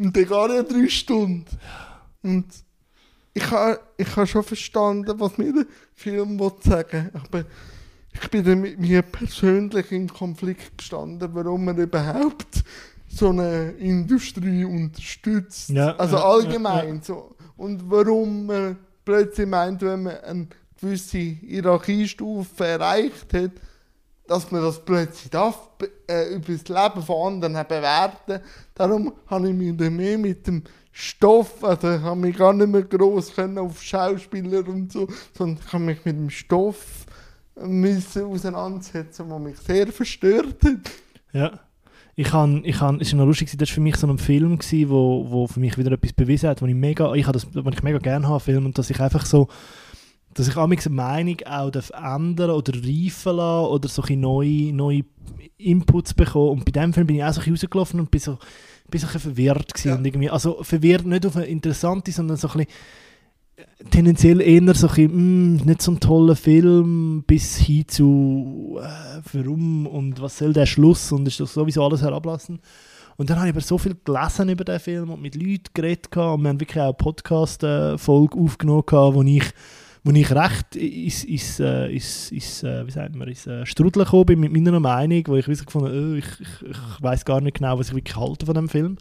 und dann gar nicht drei Stunden. Und ich habe ich ha schon verstanden, was mir der Film will sagen Aber ich bin mit mir persönlich in Konflikt gestanden, warum man überhaupt so eine Industrie unterstützt. Ja, also ja, allgemein. So. Und warum man plötzlich meint, wenn man eine gewisse Hierarchiestufe erreicht hat, dass man das plötzlich darf, äh, über das Leben von anderen bewerten. Darum habe ich mich mehr mit dem Stoff, also ich habe mich gar nicht mehr groß können auf Schauspieler und so, sondern ich habe mich mit dem Stoff müssen auseinandersetzen, der mich sehr verstört hat. ja. Ich han, ich han, es war noch lustig, das war für mich so ein Film, gewesen, wo, wo für mich wieder etwas bewiesen hat, wo ich mega, ich, das, wo ich mega gerne habe, Film, und dass ich einfach so, dass ich amigs eine Meinung auch ändern oder reifen lassen oder so neue, neue Inputs bekommen. Und bei dem Film bin ich auch so ein bisschen rausgelaufen und bin so, bin so ein bisschen verwirrt gewesen Ja. und irgendwie, also verwirrt nicht auf eine interessante, sondern so ein bisschen tendenziell eher so ein bisschen, mm, nicht so ein toller Film, bis hin zu äh, warum und was soll der Schluss und ist doch sowieso alles herablassen. Und dann habe ich aber so viel gelesen über den Film und mit Leuten geredet und wir haben wirklich auch eine Podcast-Folge aufgenommen gehabt, wo ich, wo ich recht ins, ins, äh, ins, ins, äh, wie sagt man, ins äh, Strudeln gekommen bin mit meiner Meinung, wo ich wirklich gefunden äh, ich, ich, ich weiß gar nicht genau, was ich wirklich halte von dem Film.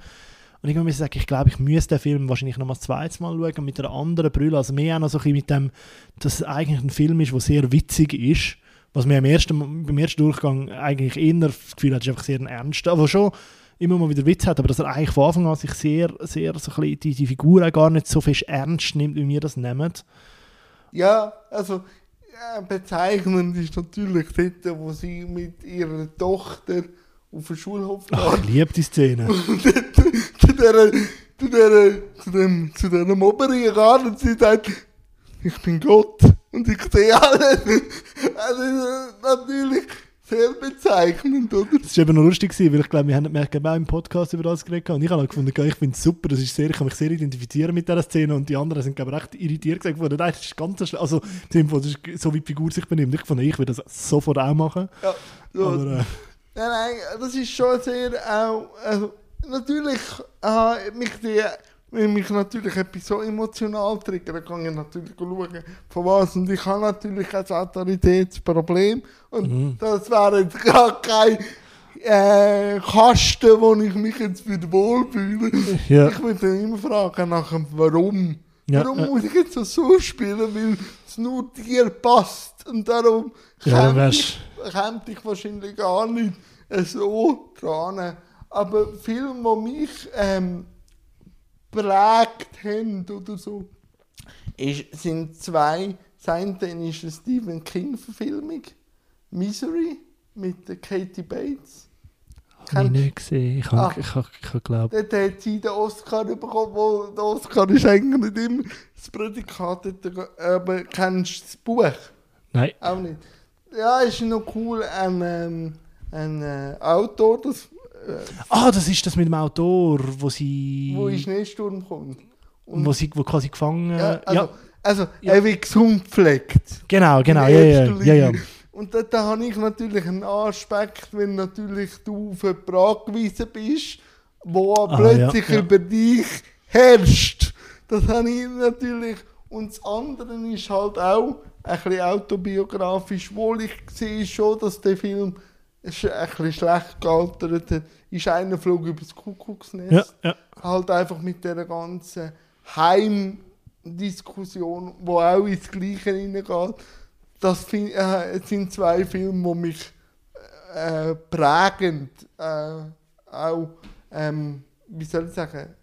Und ich muss sagen, ich glaube, ich müsste den Film wahrscheinlich noch mal Mal schauen, mit einer anderen Brille. Also mehr auch noch so ein bisschen mit dem, dass es eigentlich ein Film ist, der sehr witzig ist. Was mir im ersten, beim ersten Durchgang eigentlich eher das Gefühl hat, ist einfach sehr ernst, aber schon immer mal wieder Witz hat, aber dass er eigentlich von Anfang an sich sehr, sehr so ein bisschen die, die Figur auch gar nicht so fest ernst nimmt, wie wir das nehmen. Ja, also bezeichnend ist natürlich dort, wo sie mit ihrer Tochter auf den Schulhof Ach, geht. ich liebe die Szene. Zu, der, zu, der, zu, dem, zu Mobberin geht und sie sagt, ich bin Gott und ich sehe alles. Also, natürlich sehr bezeichnend, oder? Das war eben noch lustig, weil ich glaube, wir haben, wir haben auch im Podcast über das geredet und ich habe gefunden, ich finde es super, das ist sehr, ich kann mich sehr identifizieren mit dieser Szene und die anderen sind glaube ich recht irritiert gesagt worden, nein, das ist ganz schlimm, also das ist so wie die Figur sich benimmt. Ich fand, ich würde das sofort auch machen, Ja, so. aber äh, Nein, nein, das ist schon sehr auch. Also, natürlich, äh, mich die, wenn mich natürlich etwas so emotional triggert, dann kann ich natürlich schauen, von was. Und ich habe natürlich ein Autoritätsproblem. Und Mhm. das wäre jetzt gar kein äh, Kasten, wo ich mich jetzt wieder wohlfühle. ja, Ich würde immer fragen nach dem Warum. Ja, warum ja. muss ich jetzt so spielen, weil es nur dir passt. Und darum Ja, käme ich, käme ich wahrscheinlich gar nicht äh, so dran. Aber Filme, die mich ähm, prägt haben oder so, ist, sind zwei. Das eine ist eine Stephen King-Verfilmung, Misery, mit der Katie Bates. habe ich nicht gesehen, ich habe Ah. hab- geglaubt, Dort hat sie den Oscar bekommen, wo der Oscar ist eigentlich nicht immer das Prädikat. Aber kennst du das Buch? nein, Auch nicht. Ja, ist noch cool. Ein, ähm, ein äh, Autor, das, ah, das ist das mit dem Autor, wo sie, wo in Schneesturm kommt. Und, wo sie, wo quasi gefangen, ja, ja, also, also Ja. er wird gesund gepflegt. genau, genau, ja, ja, ja. Und dort habe ich natürlich einen Aspekt, wenn natürlich du auf jemanden angewiesen bist, wo Ah, plötzlich über dich herrscht. Das habe ich natürlich. Und das andere ist halt auch ein bisschen autobiografisch, wohl ich sehe schon, dass der Film ist ein bisschen schlecht gealtert. Ist einer Flug übers Kuckucksnest ja, ja. halt einfach mit der ganzen Heimdiskussion, wo auch ins Gleiche hineingeht. Das fin- äh, sind zwei Filme, die mich äh, prägend äh, auch, ähm, wie soll ich sagen,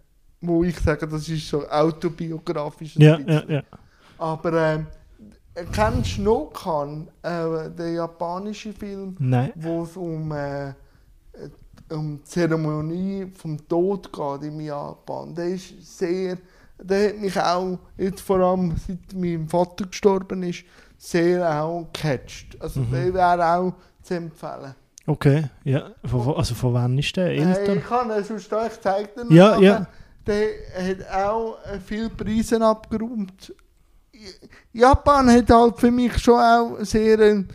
wo ich sage, das ist so autobiografisch. Ja, ja, ja. Aber ähm, kennst du Nokan, äh, der japanische Film? Nein. wo es um, äh, um die Zeremonie vom Tod geht im Japan. Der ist sehr, der hat mich auch, jetzt vor allem seit mein Vater gestorben ist, sehr auch gecatcht. Also Mhm. der wäre auch zu empfehlen. Okay, ja. Von, also von wann ist der? Hey, Älter? ich kann ihn sonst da, ich zeige dir noch Ja, ja. Der hat auch äh, viele Preise abgeräumt. Japan hat halt für mich schon auch sehr ein,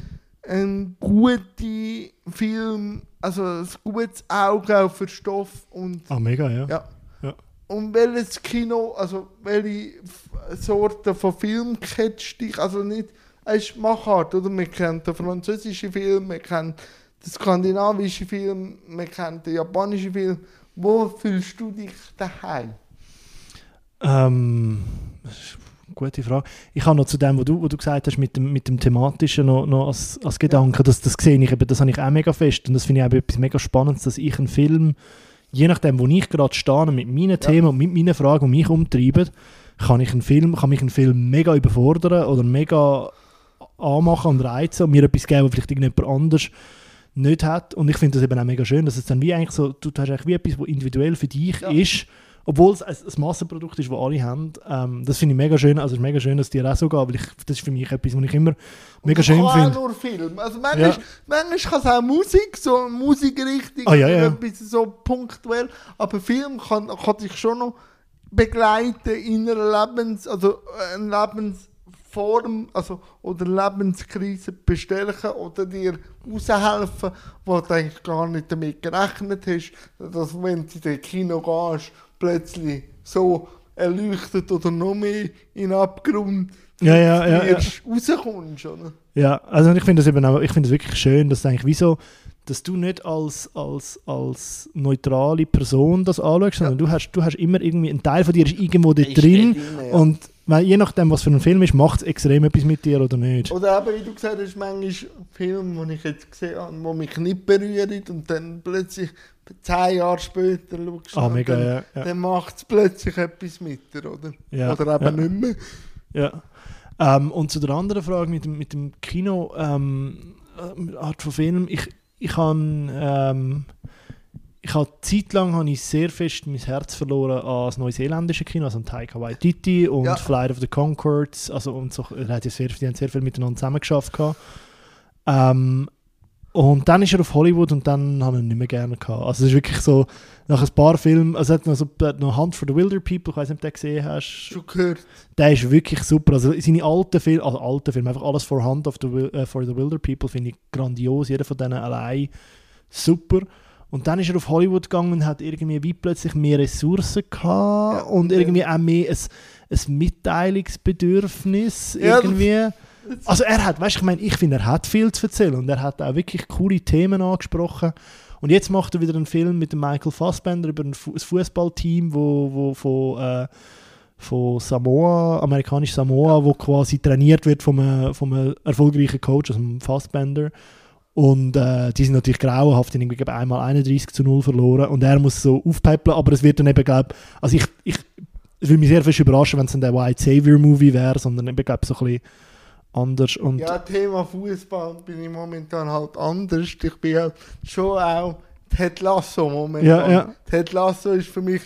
ein gute Film, also ein gutes Auge auch für Stoff und, Ah, mega, ja. ja. Ja. und welches Kino, also welche Sorte von Film catcht dich, also nicht, es ist Machart, oder? Man kennt den französischen Film, man kennt den skandinavischen Film, man kennt den japanischen Film. Wo fühlst du dich daheim? Ähm, das ist gute Frage. Ich habe noch zu dem, was du, du gesagt hast, mit dem, mit dem Thematischen noch, noch als, als Gedanke, das, das sehe ich eben, das habe ich auch mega fest und das finde ich auch etwas mega Spannendes, dass ich einen Film, je nachdem, wo ich gerade stehe, mit meinen Themen und mit meinen Fragen, die mich umtreiben, kann ich einen Film, kann mich ein Film mega überfordern oder mega anmachen und reizen und mir etwas geben, was vielleicht irgendjemand anders nicht hat. Und ich finde das eben auch mega schön, dass es dann wie eigentlich so, du hast eigentlich wie etwas, was individuell für dich Ja. ist, obwohl es ein, ein Massenprodukt ist, das alle haben. Ähm, das finde ich mega schön. Also es ist mega schön, dass dir auch so geht, weil ich, das ist für mich etwas, was ich immer mega Und schön finde. auch nur Film. Also manchmal, Ja. manchmal kann es auch Musik, so Musikrichtung, Ah, ja, ja. ein bisschen so punktuell. Aber Film kann, kann dich schon noch begleiten in einer Lebens, also äh, eine Lebensform, also oder Lebenskrise bestärken oder dir raushelfen, wo du eigentlich gar nicht damit gerechnet hast, dass wenn du in den Kino gehst, plötzlich so erleuchtet oder noch mehr in den Abgrund Ja, ja, ja, ja. erst rauskommst, oder? Ja, also ich finde das eben auch, ich finde es wirklich schön, dass eigentlich wie so, dass du nicht als, als, als neutrale Person das anschaust, sondern du, hast, du hast immer irgendwie, ein Teil von dir ist irgendwo Ist drin drin, ja. und weil, je nachdem, was für ein Film ist, macht es extrem etwas mit dir oder nicht. Oder eben, wie du gesagt hast, manchmal Filme, die ich jetzt gesehen habe, die mich nicht berühren und dann plötzlich zehn Jahre später schaust Ah, mega, dann, ja. ja. dann macht es plötzlich etwas mit dir, oder? Ja, oder eben ja. nicht mehr. Ja. Ähm, und zu der anderen Frage mit dem, mit dem Kino, ähm, äh, Art von Film, ich, ich habe ähm, ich habe zeitlang habe ich sehr fest mein Herz verloren an das neuseeländische Kino, also an Taika Waititi und Ja. Flight of the Conchords, also und so, er hat ja sehr, die haben sehr viel miteinander zusammengeschafft gehabt. Ähm, und dann ist er auf Hollywood und dann habe ich ihn nicht mehr gerne gehabt. Also es ist wirklich so, nach ein paar Filmen, also hat noch, so, hat noch Hunt for the Wilder People, ich weiß nicht, ob du den gesehen hast, Schon gehört. der ist wirklich super. Also seine alten Filme, also alte Filme, einfach alles for Hunt of the, äh, for the Wilder People finde ich grandios. Jeder von denen allein super. Und dann ist er auf Hollywood gegangen und hat irgendwie wie plötzlich mehr Ressourcen gehabt Ja, und ja. irgendwie auch mehr ein, ein Mitteilungsbedürfnis Ja, irgendwie. Also er hat, weißt du, ich meine, ich finde, er hat viel zu erzählen und er hat auch wirklich coole Themen angesprochen. Und jetzt macht er wieder einen Film mit dem Michael Fassbender über ein Fu- ein Fußballteam, wo, wo von, äh, von Samoa, amerikanisch Samoa, wo quasi trainiert wird von einem, von einem erfolgreichen Coach, also dem Fassbender. Und äh, die sind natürlich grauenhaft, die haben irgendwie einmal 31 zu 0 verloren und er muss so aufpeppeln, aber es wird dann eben, glaube also ich, ich, es würde mich sehr fest überraschen, wenn es dann der White Savior Movie wäre, sondern eben, glaube so ein bisschen anders und Ja, Thema Fußball bin ich momentan halt anders. Ich bin halt schon auch Ted Lasso momentan. Ja, ja. Ted Lasso ist für mich.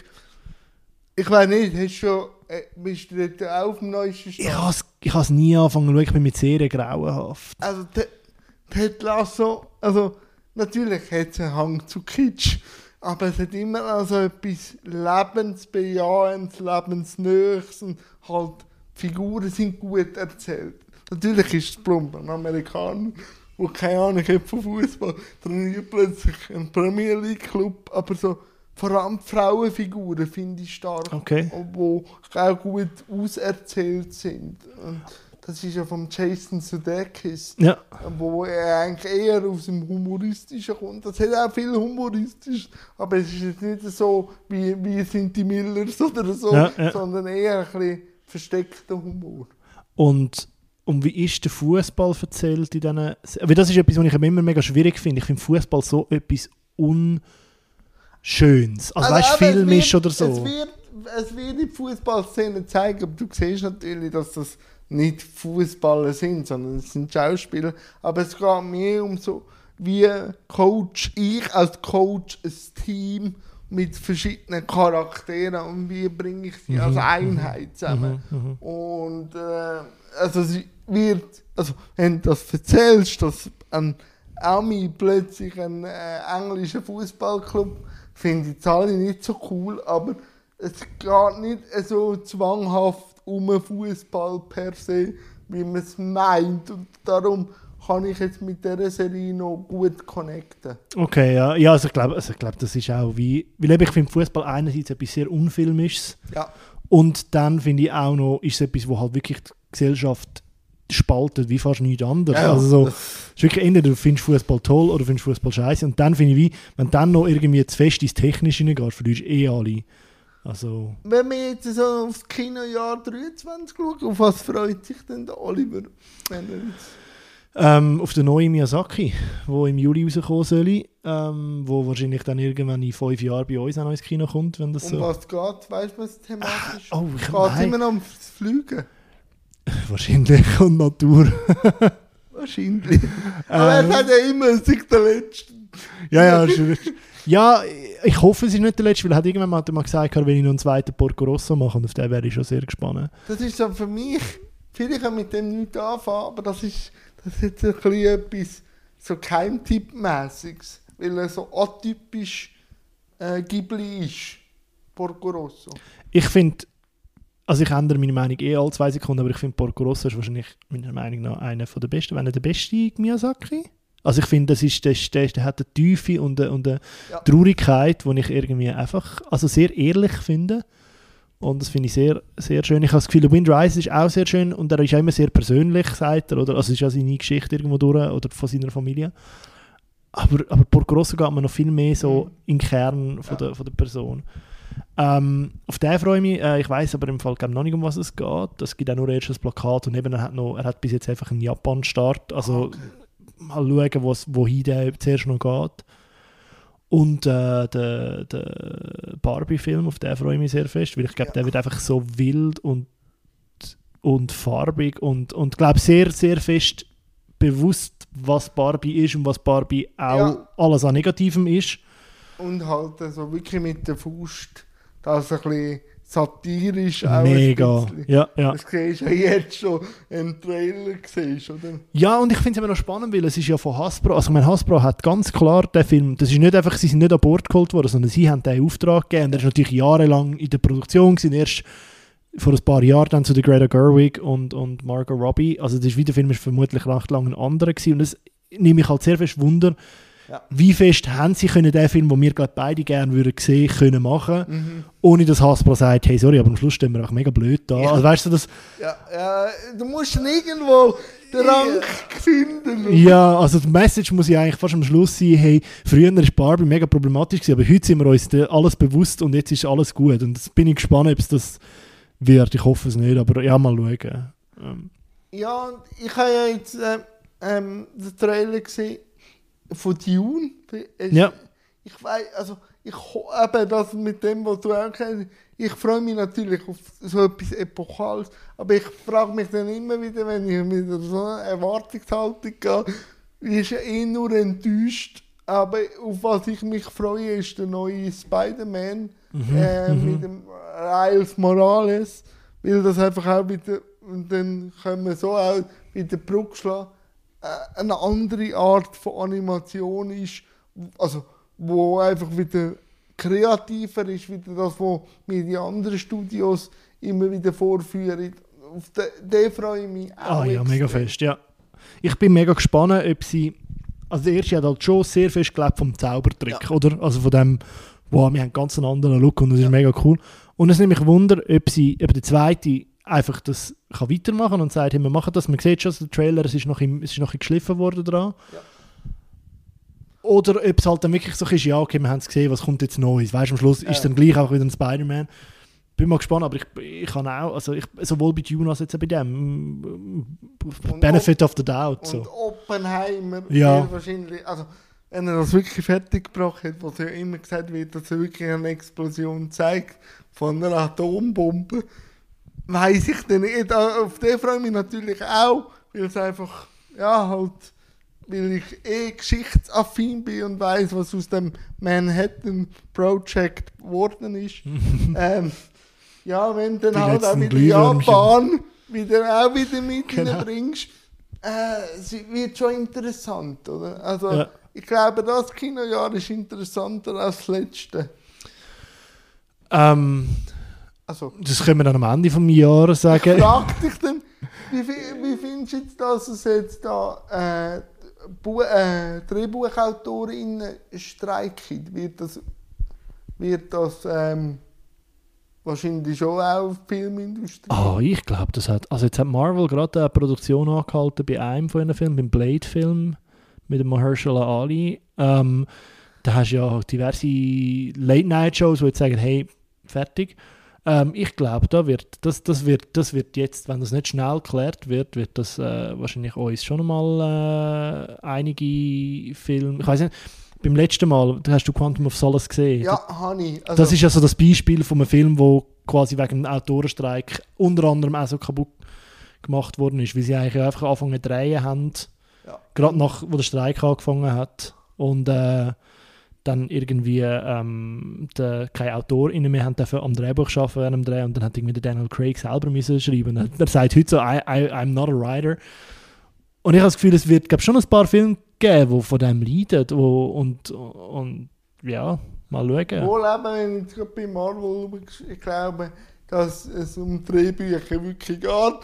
Ich weiß nicht, hast du schon. Äh, bist du dort auch auf dem neuesten ich Stand? habe es ich nie angefangen zu schauen, ich bin mit Serien grauenhaft. Also, Ted Lasso, also natürlich hat es einen Hang zu Kitsch, aber es hat immer also etwas Lebensbejahendes, Lebensnähes und halt die Figuren sind gut erzählt. Natürlich ist es plump, ein Amerikaner, der keine Ahnung hat von Fußball, trainiert plötzlich einen Premier League Club, aber so vor allem die Frauenfiguren finde ich stark, Okay. die auch gut auserzählt sind. Und das ist ja vom Jason Sudeikis Ja, wo er eigentlich eher aus dem Humoristischen kommt. Das hat auch viel Humoristisch, aber es ist jetzt nicht so, wie, wie sind die Millers oder so, Ja, ja. sondern eher ein bisschen versteckter Humor. und, und wie ist der Fußball erzählt in diesen... Weil das ist etwas, was ich immer mega schwierig finde. Ich finde Fußball so etwas Unschönes. Also, weißt du, filmisch wird- oder so. Es wird, es wird die Fußballszene zeigen, aber du siehst natürlich, dass das nicht Fußballer sind, sondern es sind Schauspieler. Aber es geht mehr um so, wie coach ich als Coach ein Team mit verschiedenen Charakteren und wie bringe ich sie Mhm, als Einheit zusammen. Mhm, mhm. Und äh, also sie wird, also wenn du das erzählst, dass ein Ami plötzlich einen äh, englischen Fußballclub finde ich die Zahl nicht so cool, aber es geht nicht so zwanghaft um Fußball per se, wie man es meint. Und darum kann ich jetzt mit dieser Serie noch gut connecten. Okay, ja. Ja, also ich glaube, also ich glaub, das ist auch wie... Weil eben, ich finde Fußball einerseits etwas sehr Unfilmisches Ja. und dann finde ich auch noch, ist es etwas, wo halt wirklich die Gesellschaft spaltet, wie fast nichts anderes. Ja, also so, ist wirklich entweder du findest Fußball toll oder du findest Fußball scheiße und dann finde ich wie, wenn dann noch irgendwie zu fest ins Technische hineingehst, verlierst eh alle. Also, Wenn wir jetzt so aufs Kinojahr 23 schauen, auf was freut sich denn der Oliver? Er ähm, auf den neuen Miyazaki, wo im Juli rauskommen soll, ähm, wo wahrscheinlich dann irgendwann in fünf Jahren bei uns auch noch ins Kino kommt, wenn das um so... was geht, weißt du, was thematisch Oh, ich Geht immer noch ums Fliegen? wahrscheinlich und Natur. Wahrscheinlich. Aber Ähm, er hat ja immer sich der Letzte. Ja, ja, ist- ja, ich hoffe, es ist nicht der letzte, weil er hat irgendwann mal, hat mal gesagt, wenn ich noch einen zweiten Porco Rosso mache, und auf den wäre ich schon sehr gespannt. Das ist so für mich, vielleicht kann mit dem nicht anfangen, aber das ist, das ist jetzt ein bisschen etwas so Keimtipp-mäßiges, weil er so atypisch äh, Ghibli ist. Porco Rosso. Ich finde, also ich ändere meine Meinung eh alle zwei Sekunden, aber ich finde Porco Rosso ist wahrscheinlich meiner Meinung nach einer der besten, wenn nicht der beste Miyazaki. Also ich finde, das ist, der, der, der hat eine Tiefe und eine, und eine Ja. Traurigkeit, die ich irgendwie einfach, also sehr ehrlich finde. Und das finde ich sehr, sehr schön. Ich habe das Gefühl, der Wind Rises ist auch sehr schön und er ist auch immer sehr persönlich, sagt er, oder? Also es ist ja seine Geschichte irgendwo durch, oder von seiner Familie. Aber, aber Porco Rosso geht man noch viel mehr so Mhm. in den Kern von, Ja. der, von der Person. Ähm, auf den freue ich mich. Äh, ich weiß aber im Fall noch nicht, um was es geht. Es gibt auch nur erst das Plakat und eben er hat, noch, er hat bis jetzt einfach einen Japan-Start. Also mal schauen, wohin der zuerst noch geht. Und äh, der, der Barbie-Film, auf den freue ich mich sehr fest, weil ich glaube, Ja. der wird einfach so wild und, und farbig und, und glaube sehr, sehr fest bewusst, was Barbie ist und was Barbie auch Ja. alles an Negativem ist. Und halt so wirklich mit der Faust, das ein bisschen satirisch auch Mega. Ja, ja. Das siehst du ja jetzt schon im Trailer, siehst, oder? Ja, und ich finde es immer noch spannend, weil es ist ja von Hasbro, also ich meine, Hasbro hat ganz klar den Film, das ist nicht einfach, sie sind nicht an Bord geholt worden, sondern sie haben den Auftrag gegeben und er ist natürlich jahrelang in der Produktion gewesen, erst vor ein paar Jahren dann zu der Greta Gerwig und, und Margot Robbie, also das ist, wie der Film ist vermutlich recht lange ein anderer gewesen und das nehme ich halt sehr fest Wunder, Ja. wie fest haben sie können den Film, den wir gerade beide gerne würden sehen, können machen, Mhm. ohne dass Hasbro sagt, hey, sorry, aber am Schluss stehen wir auch mega blöd da. Ja. Also weißt du, das, Ja, ja, du musst irgendwo den Rang finden. Ja, also die Message muss ja eigentlich fast am Schluss sein, hey, früher war Barbie mega problematisch, gewesen, aber heute sind wir uns alles bewusst und jetzt ist alles gut. Und jetzt bin ich gespannt, ob es das wird. Ich hoffe es nicht, aber ja, mal schauen. Ähm, Ja, und ich habe ja jetzt äh, ähm, den Trailer gesehen von Dune. Es- Ja. Ich weiß, also ich eben das mit dem, was du auch kennst, ich freue mich natürlich auf so etwas Epochales, aber ich frage mich dann immer wieder, wenn ich mit so einer Erwartungshaltung gehe, ist ja eh nur enttäuscht. Aber auf was ich mich freue, ist der neue Spider-Man äh, mit dem Miles Morales, weil das einfach auch wieder, und dann können wir so auch wieder Brücke schlagen, eine andere Art von Animation ist, also wo einfach wieder kreativer ist, wieder das, was mir die anderen Studios immer wieder vorführen. Auf den, den freue ich mich auch. ah ja, mega fest, ja. Ich bin mega gespannt, ob sie. Also der erste hat halt schon sehr fest gelebt vom Zaubertrick, Ja. oder? Also von dem, wow, wir haben ganz einen anderen Look und das ist mega cool. Und es nimmt mich Wunder, ob sie, ob der zweite einfach das kann weitermachen und sagt, hey, wir machen das. Man sieht schon, der Trailer, es ist noch, im, es ist noch geschliffen worden dran. Ja. Oder ob es halt dann wirklich so ist, ja, okay, wir haben es gesehen, was kommt jetzt Neues? Weißt du, am Schluss ist Ja. dann gleich auch wieder ein Spider-Man. Bin mal gespannt, aber ich, ich kann auch, also ich, sowohl bei Dune als jetzt auch bei dem, mm, Und Benefit of the Doubt. Und So. Oppenheimer Ja. wahrscheinlich, also wenn er das wirklich fertig gebracht hat, was ja immer gesagt wird, dass er wirklich eine Explosion zeigt von einer Atombombe, weiß ich dann nicht. Äh, Auf den freue ich mich natürlich auch, weil es einfach, ja, halt, weil ich eh geschichtsaffin bin und weiß, was aus dem Manhattan Project geworden ist. ähm, ja, wenn Die dann halt auch wieder. Japan wieder auch wieder mit Genau. reinbringst, äh, es wird schon interessant, oder? Also, Ja. ich glaube, das Kinojahr ist interessanter als das letzte. Ähm, Also, das können wir dann am Ende vom Jahr sagen. frag dich dann, wie, wie findest du jetzt, dass es jetzt da äh, Bu äh, DrehbuchautorInnen streiken? Wird das, wird das ähm, wahrscheinlich schon auch die Filmindustrie? Ah, ich glaube, das hat. Also jetzt hat Marvel gerade eine Produktion angehalten bei einem von ihren Filmen, beim Blade-Film mit dem Mahershala Ali. Ähm, da hast du ja diverse Late-Night-Shows, die jetzt sagen, hey, fertig. Ähm, ich glaube, da wird, das, das, wird, das wird jetzt, wenn das nicht schnell geklärt wird, wird das äh, wahrscheinlich uns schon mal äh, einige Filme. Ich weiß nicht, beim letzten Mal, hast du Quantum of Solace gesehen. Ja, Honey. Also, Das ist ja so das Beispiel von einem Film, wo quasi wegen dem Autorenstreik unter anderem auch so kaputt gemacht worden ist, weil sie eigentlich einfach angefangen zu drehen haben, Ja. gerade nach, wo der Streik angefangen hat und äh, dann irgendwie ähm, der, keine AutorInnen mehr haben dürfen am Drehbuch arbeiten während dem Dreh und dann hat irgendwie der Daniel Craig selber müssen schreiben. Und er sagt heute so, I, I, I'm not a writer. Und ich habe das Gefühl, es wird glaub, schon ein paar Filme geben, die von dem leiden wo, und, und ja, mal schauen. Wohl eben, wenn ich bei Marvel ich glaube, dass es um Drehbücher wirklich geht. Auch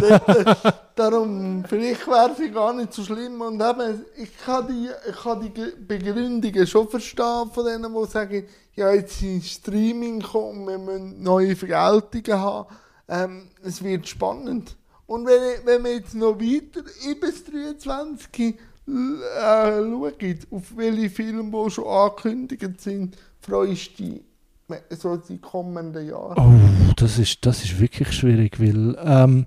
dort, äh, darum, vielleicht wäre es gar nicht so schlimm. Und eben, ich kann die, ich kann die Ge- Begründungen schon verstehen von denen, die sagen, ja, jetzt ist Streaming gekommen, wir müssen neue Vergeltungen haben. Ähm, es wird spannend. Und wenn, wenn wir jetzt noch weiter über das 23 l- äh, schauen, auf welche Filme, die schon angekündigt sind, freust du dich so die kommenden Jahre? Oh, das ist, das ist wirklich schwierig, weil ähm,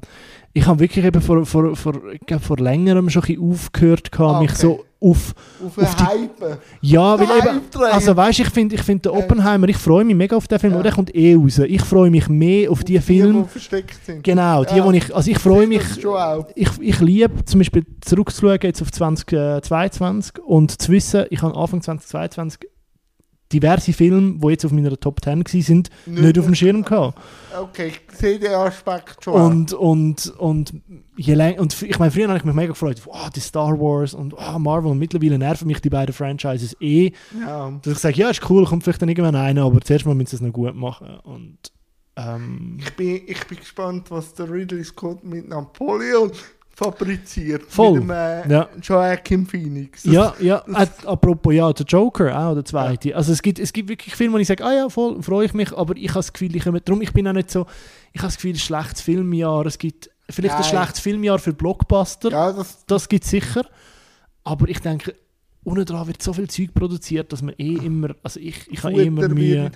ich habe wirklich eben vor, vor, vor, vor längerem schon ein bisschen aufgehört, gehabt, Ah, mich okay. so auf... Auf, auf die- Hype? Ja, weil eben... Also weißt ich finde ich find den. Oppenheimer, ich freue mich mega auf den Film, Ja. aber der kommt eh raus. Ich freue mich mehr auf die Filme... Die versteckt sind. Genau, die, Ja. wo ich... Also ich freue mich... Ich, ich liebe zum Beispiel zurückzuschauen jetzt auf 2022 und zu wissen, ich habe Anfang 2022 diverse Filme, die jetzt auf meiner Top 10 waren, sind, nicht auf dem Schirm gehabt. Okay, ich sehe den Aspekt schon. Und, und, und, je länger, und ich meine, früher habe ich mich mega gefreut, oh, die Star Wars und oh, Marvel und mittlerweile nerven mich die beiden Franchises eh, ja. dass ich sage, ja, ist cool, kommt vielleicht dann irgendwann einer, aber zuerst mal müssen sie es noch gut machen. Und, ähm, ich, bin, ich bin gespannt, was der Ridley Scott mit Napoleon fabriziert. Voll. Mit dem äh, Ja. Joaquin Phoenix. Das- Ja, ja. Äh, apropos, ja, der Joker auch, der zweite. Also es gibt, es gibt wirklich Filme, wo ich sage, ah ja, voll, freue ich mich, aber ich habe das Gefühl, ich komme, darum, ich bin auch nicht so, ich habe das Gefühl, ein schlechtes Filmjahr, es gibt vielleicht ein Nein. schlechtes Filmjahr für Blockbuster, Ja, das, das gibt es sicher, aber ich denke, unten dran wird so viel Zeug produziert, dass man eh immer, also ich, ich habe eh immer Mühe.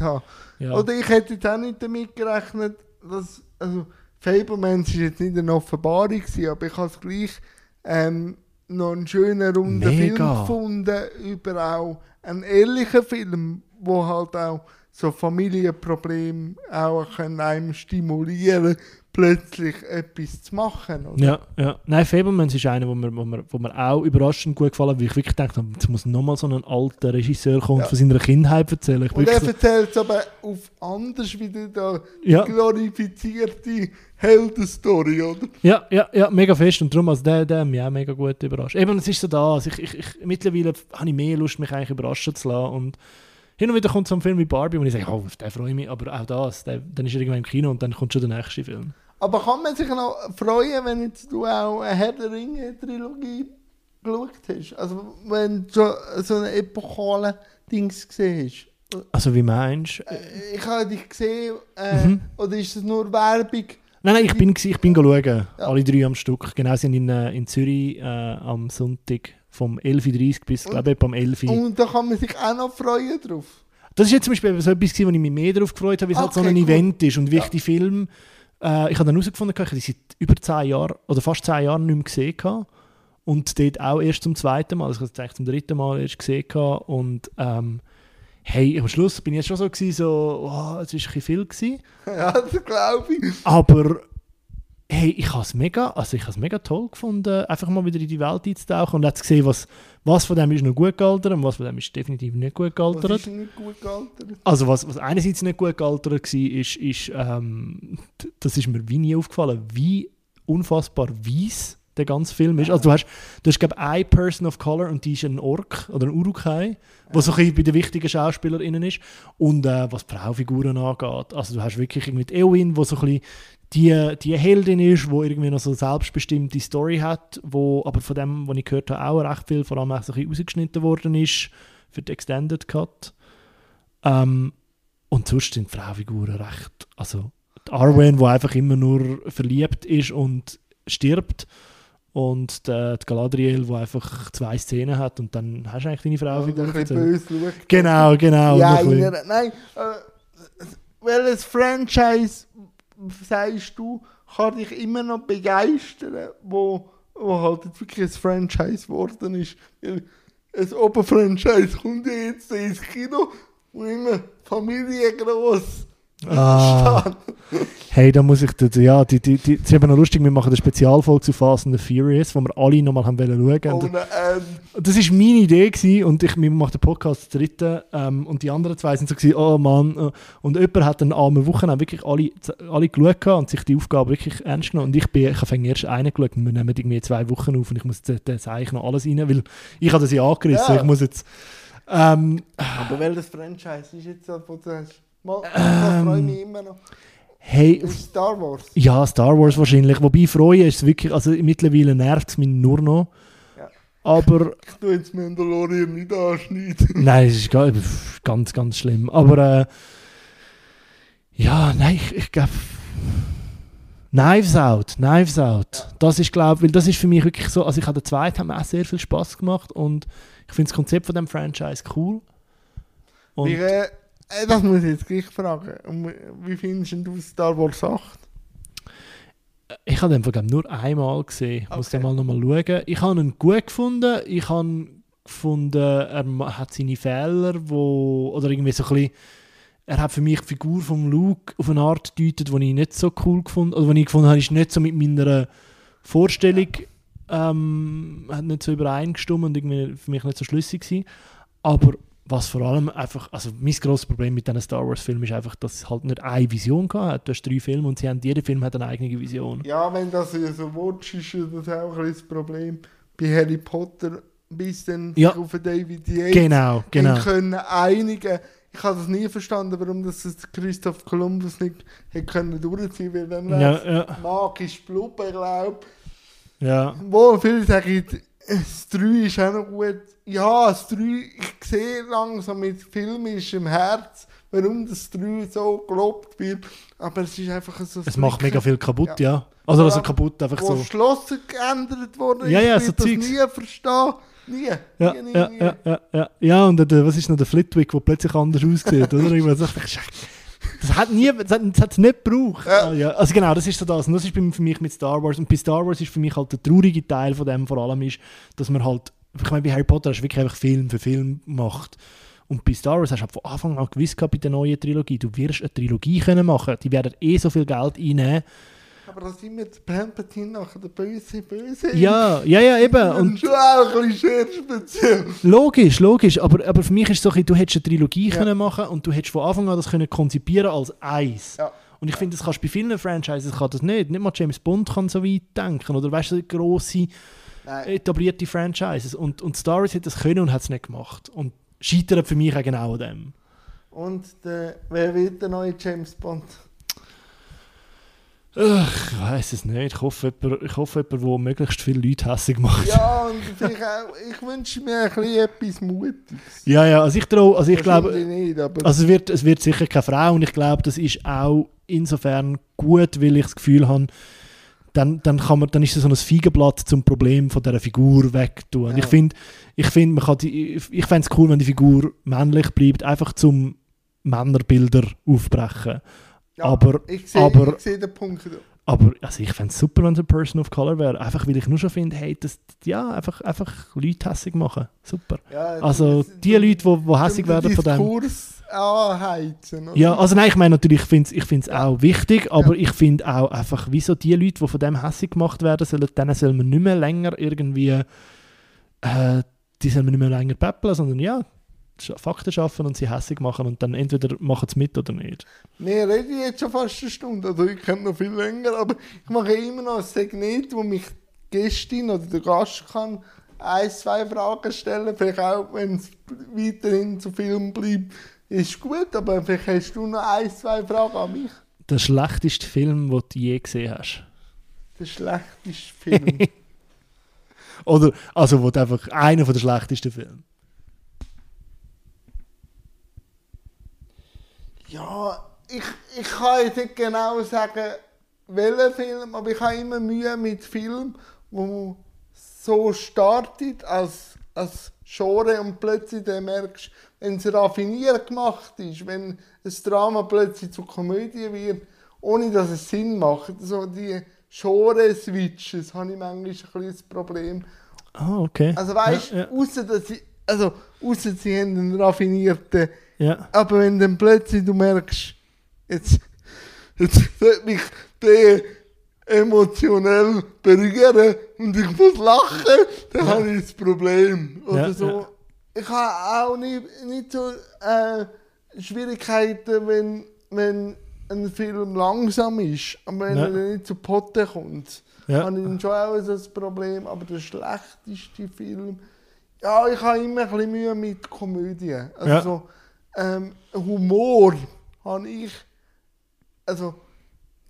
Ja. Oder ich hätte jetzt auch nicht damit gerechnet, dass. Also, Fablemans war jetzt nicht eine Offenbarung, gewesen, aber ich habe es gleich ähm, noch einen schönen runden Mega. Film gefunden über auch einen ehrlichen Film, wo halt auch so Familienprobleme auch können einem stimulieren, plötzlich etwas zu machen. Oder? Ja, ja. Nein, Fablemans ist einer, wo mir, wo, mir, wo mir auch überraschend gut gefallen hat, weil ich wirklich dachte, jetzt muss nochmal so ein alter Regisseur kommen und Ja. von seiner Kindheit erzählen. Ich Und er erzählt es aber auf anders wieder da so, ja, glorifizierte Heldenstory, oder? ja, ja, ja, mega fest und darum, also der, der hat mich auch mega gut überrascht. Eben, es ist so da, also ich, ich, ich, mittlerweile habe ich mehr Lust, mich eigentlich überraschen zu lassen und hin und wieder kommt so ein Film wie Barbie, wo ich sage, oh, auf den freue ich mich, aber auch das, der, dann ist er irgendwann im Kino und dann kommt schon der nächste Film. Aber kann man sich noch freuen, wenn jetzt du auch eine Herr der Ringe-Trilogie geschaut hast? Also wenn du so eine epochale Dings gesehen hast? Also wie meinst du? Äh, Ich habe dich gesehen, äh, Mhm. oder ist das nur Werbung? Nein, nein, ich bin, ich bin schauen, Ja. alle drei am Stück. Genau, sie sind in, äh, in Zürich äh, am Sonntag vom 11.30 Uhr bis, glaube ich, am 11 Uhr. Und da kann man sich auch noch freuen drauf. Das ist jetzt zum Beispiel so etwas, wo ich mich mehr darauf gefreut habe, weil es halt so Okay, ein cool. Event ist und wie Ja. ich die Film, äh, ich habe dann herausgefunden, ich habe die seit über 10 Jahren oder fast 10 Jahren nicht mehr gesehen und dort auch erst zum zweiten Mal, also ich habe es zum dritten Mal erst gesehen und ähm, hey, am Schluss bin ich jetzt schon so gewesen, so, oh, es ist ein bisschen viel gewesen, ja, das glaube ich. aber hey, ich habe es mega, also ich habe es mega toll gefunden, einfach mal wieder in die Welt einzutauchen und zu sehen, was, was von dem ist noch gut gealtert und was von dem ist definitiv nicht gut Was gealtert. ist nicht gut gealtert? Also was, was einerseits nicht gut gealtert war, ist, ist ähm, das ist mir wie nie aufgefallen, wie unfassbar weiss der ganze Film ist. Also du hast, du hast glaube eine Person of Color und die ist ein Ork oder ein Urukai, was so ein bisschen bei den wichtigen SchauspielerInnen ist. Und äh, was Frauenfiguren angeht, also du hast wirklich irgendwie die Eowyn, wo so ein bisschen die, die Heldin ist, wo irgendwie noch so eine selbstbestimmte Story hat, wo aber von dem, was ich gehört habe, auch recht viel, vor allem auch so ein bisschen rausgeschnitten worden ist für die Extended Cut. Ähm, und sonst sind Frauenfiguren recht. Also, die Arwen, die einfach immer nur verliebt ist und stirbt. Und der, die Galadriel, die einfach zwei Szenen hat und dann hast du eigentlich deine Und Frauenfigur. ein bisschen erzählt. böse schaut. Genau, genau. Ja, ein einer, nein. Äh, welches Franchise, sagst du, kann dich immer noch begeistern, wo, wo halt jetzt wirklich ein Franchise geworden ist? Weil ein Oberfranchise kommt ja jetzt ins Kino und immer Familie groß. Ah. Hey, da muss ich, ja, die, die, die, es ist eben noch lustig, wir machen eine Spezialfolge zu Fast and the Furious, wo wir alle nochmal haben wollen schauen. Ohne ähm, Das war meine Idee gewesen, und ich, wir machen den Podcast zu dritten ähm, und die anderen zwei sind so gewesen, oh Mann. äh, Und jemand hat dann am Wochenende wirklich alle, alle geschaut und sich die Aufgabe wirklich ernst genommen. Und ich, bin, ich habe erst einen geschaut und wir nehmen irgendwie zwei Wochen auf und ich muss da da sage ich noch alles rein, weil ich habe das ja angerissen. Ja. Ich muss jetzt... Ähm, aber welches Franchise ist jetzt das, wo du hast? Mal, Ähm. ich freue mich immer noch. hey, Star Wars. ja, Star Wars wahrscheinlich. Wobei freuen ist es wirklich, also mittlerweile nervt es mich nur noch. Ja. Aber Ich tue jetzt Mandalorian nicht anschneiden. Nein, es ist ganz, ganz schlimm. Aber äh, ja, nein, ich, ich glaube. Knives Out, Knives Out. Das ist, glaube weil das ist für mich wirklich so. Also, ich habe den zweiten mir auch sehr viel Spaß gemacht und ich finde das Konzept von dem Franchise cool. Und äh, Äh, Das muss ich jetzt gleich fragen. Und Wie findest du Star Wars 8? Ich habe den glaub, nur einmal gesehen. Ich muss Okay. den mal nochmal schauen. Ich habe ihn gut gefunden. Ich habe gefunden, er hat seine Fehler, wo, oder irgendwie so ein bisschen, er hat für mich die Figur von Luke auf eine Art gedeutet, die ich nicht so cool gefunden oder die ich gefunden habe, ist nicht so mit meiner Vorstellung ähm, hat nicht so übereingestimmt und irgendwie für mich nicht so schlüssig gewesen. Aber was vor allem einfach, also mein grosses Problem mit diesen Star Wars Filmen ist einfach, dass es halt nicht eine Vision gehabt hat. Du hast drei Filme und sie haben, jeder Film hat eine eigene Vision. Ja, wenn das so willst, ist das auch ein das Problem. Bei Harry Potter bis dann Ja. auf David Yates Genau, genau. können einigen. Ich habe das nie verstanden, warum das Christoph Columbus nicht hätte können durchziehen, weil dann Ja, ja, magisch Bluppe, glaube ja. Wo viele sagen, das 3 ist auch noch gut. Ja, das 3, ich sehe langsam mit filmischem Herz, warum das 3 so gelobt wird. Aber es ist einfach so. Es macht mega viel kaputt, Ja. ja. Also, also kaputt, einfach Wo so. das Schloss geändert wurde, Ja, ja, ich so das Zeugs. nie verstehen. Nie. Ja, nie, nie, ja, nie. ja, ja, ja. Ja, und der, was ist noch der Flitwick, der plötzlich anders aussieht, oder? Ich dachte, Das hat nie, das hat das hat's nicht gebraucht. Ja. Ah, ja. Also genau, das ist so das. Und das ist bei- für mich mit Star Wars. Und bei Star Wars ist für mich halt der traurige Teil von dem vor allem ist, dass man halt, ich meine, bei Harry Potter hast du wirklich einfach Film für Film gemacht. Und bei Star Wars hast du halt von Anfang an gewusst gehabt, bei der neuen Trilogie, du wirst eine Trilogie können machen. Die werden eh so viel Geld einnehmen. Aber da sind wir der Palpatine nachher der böse, böse. Ja, ja, ja, eben. Und schon auch ein bisschen sehr speziell. Logisch, logisch, aber, aber für mich ist es so, ein bisschen, du hättest eine Trilogie Ja. können machen und du hättest von Anfang an das können konzipieren als eins. Ja. Und ich finde, das kannst du bei vielen Franchises kann das nicht. Nicht mal James Bond kann so weit denken oder weißt du, grosse Nein. etablierte Franchises. Und, und Star Wars hat das können und hat es nicht gemacht. Und scheitert für mich auch genau an dem. Und der, wer wird der neue James Bond? Ach, ich weiß es nicht. Ich hoffe, jemand, ich hoffe, jemand, der möglichst viele Leute hässig macht. Ja, und vielleicht auch, ich wünsche mir ein bisschen etwas Mutiges. Ja, ja, also ich traue, also ich glaube, nicht, Also es wird, es wird sicher keine Frau und ich glaube, das ist auch insofern gut, weil ich das Gefühl habe, dann, dann, kann man, dann ist es so ein Feigenblatt zum Problem von dieser Figur wegtun. Ja. Ich finde, ich, find, man kann die, ich, ich fände es cool, wenn die Figur männlich bleibt, einfach zum Männerbilder aufbrechen. Ja, aber- ich sehe, sehe den Punkt. Aber also ich fände es super, wenn es eine Person of Color wäre. Einfach weil ich nur schon finde, hey, das, ja, einfach, einfach Leute hässig machen. Super. Ja, Also das- die Leute, die, die hässig den werden von dem. Diskurs anheizen. oder? Ja, also nein, ich meine natürlich, ich finde es ich find's auch wichtig, aber Ja. ich finde auch einfach, wieso die Leute, die von dem hässig gemacht werden sollen, denen soll man nicht mehr länger irgendwie, äh, die sollen man nicht mehr länger peppeln, sondern ja, Fakten schaffen und sie hässig machen und dann entweder machen sie mit oder nicht. Wir reden jetzt schon fast eine Stunde, also ich kenne noch viel länger, aber ich mache immer noch ein Segment, wo mich die Gästin oder der Gast kann ein, zwei Fragen stellen, vielleicht auch, wenn es weiterhin zu Film bleibt, ist gut, aber vielleicht hast du noch ein, zwei Fragen an mich. Der schlechteste Film, den du je gesehen hast. Der schlechteste Film. Oder, also, wo einfach einer der schlechtesten Filme. Ja, ich, ich kann jetzt nicht genau sagen, welcher Film, aber ich habe immer Mühe mit Filmen, wo so startet als, als Genre und plötzlich dann merkst, wenn es raffiniert gemacht ist, wenn das Drama plötzlich zur Komödie wird, ohne dass es Sinn macht. So die Genre-Switches habe ich manchmal ein das Problem. Ah, okay. Also weißt du, Ja, ja. außer dass sie, also außer sie haben einen raffinierten ja. aber wenn dann plötzlich du merkst, jetzt, jetzt wird mich der emotionell berühren und ich muss lachen, dann Ja. habe ich das Problem. Oder Ja, so. ja. Ich habe auch nicht, nicht so äh, Schwierigkeiten, wenn, wenn ein Film langsam ist, aber wenn er nicht zu Potte kommt, habe ich dann schon auch so das Problem. Aber der schlechteste Film, ja, ich habe immer ein bisschen Mühe mit Komödien. Also so, ähm, Humor habe ich, also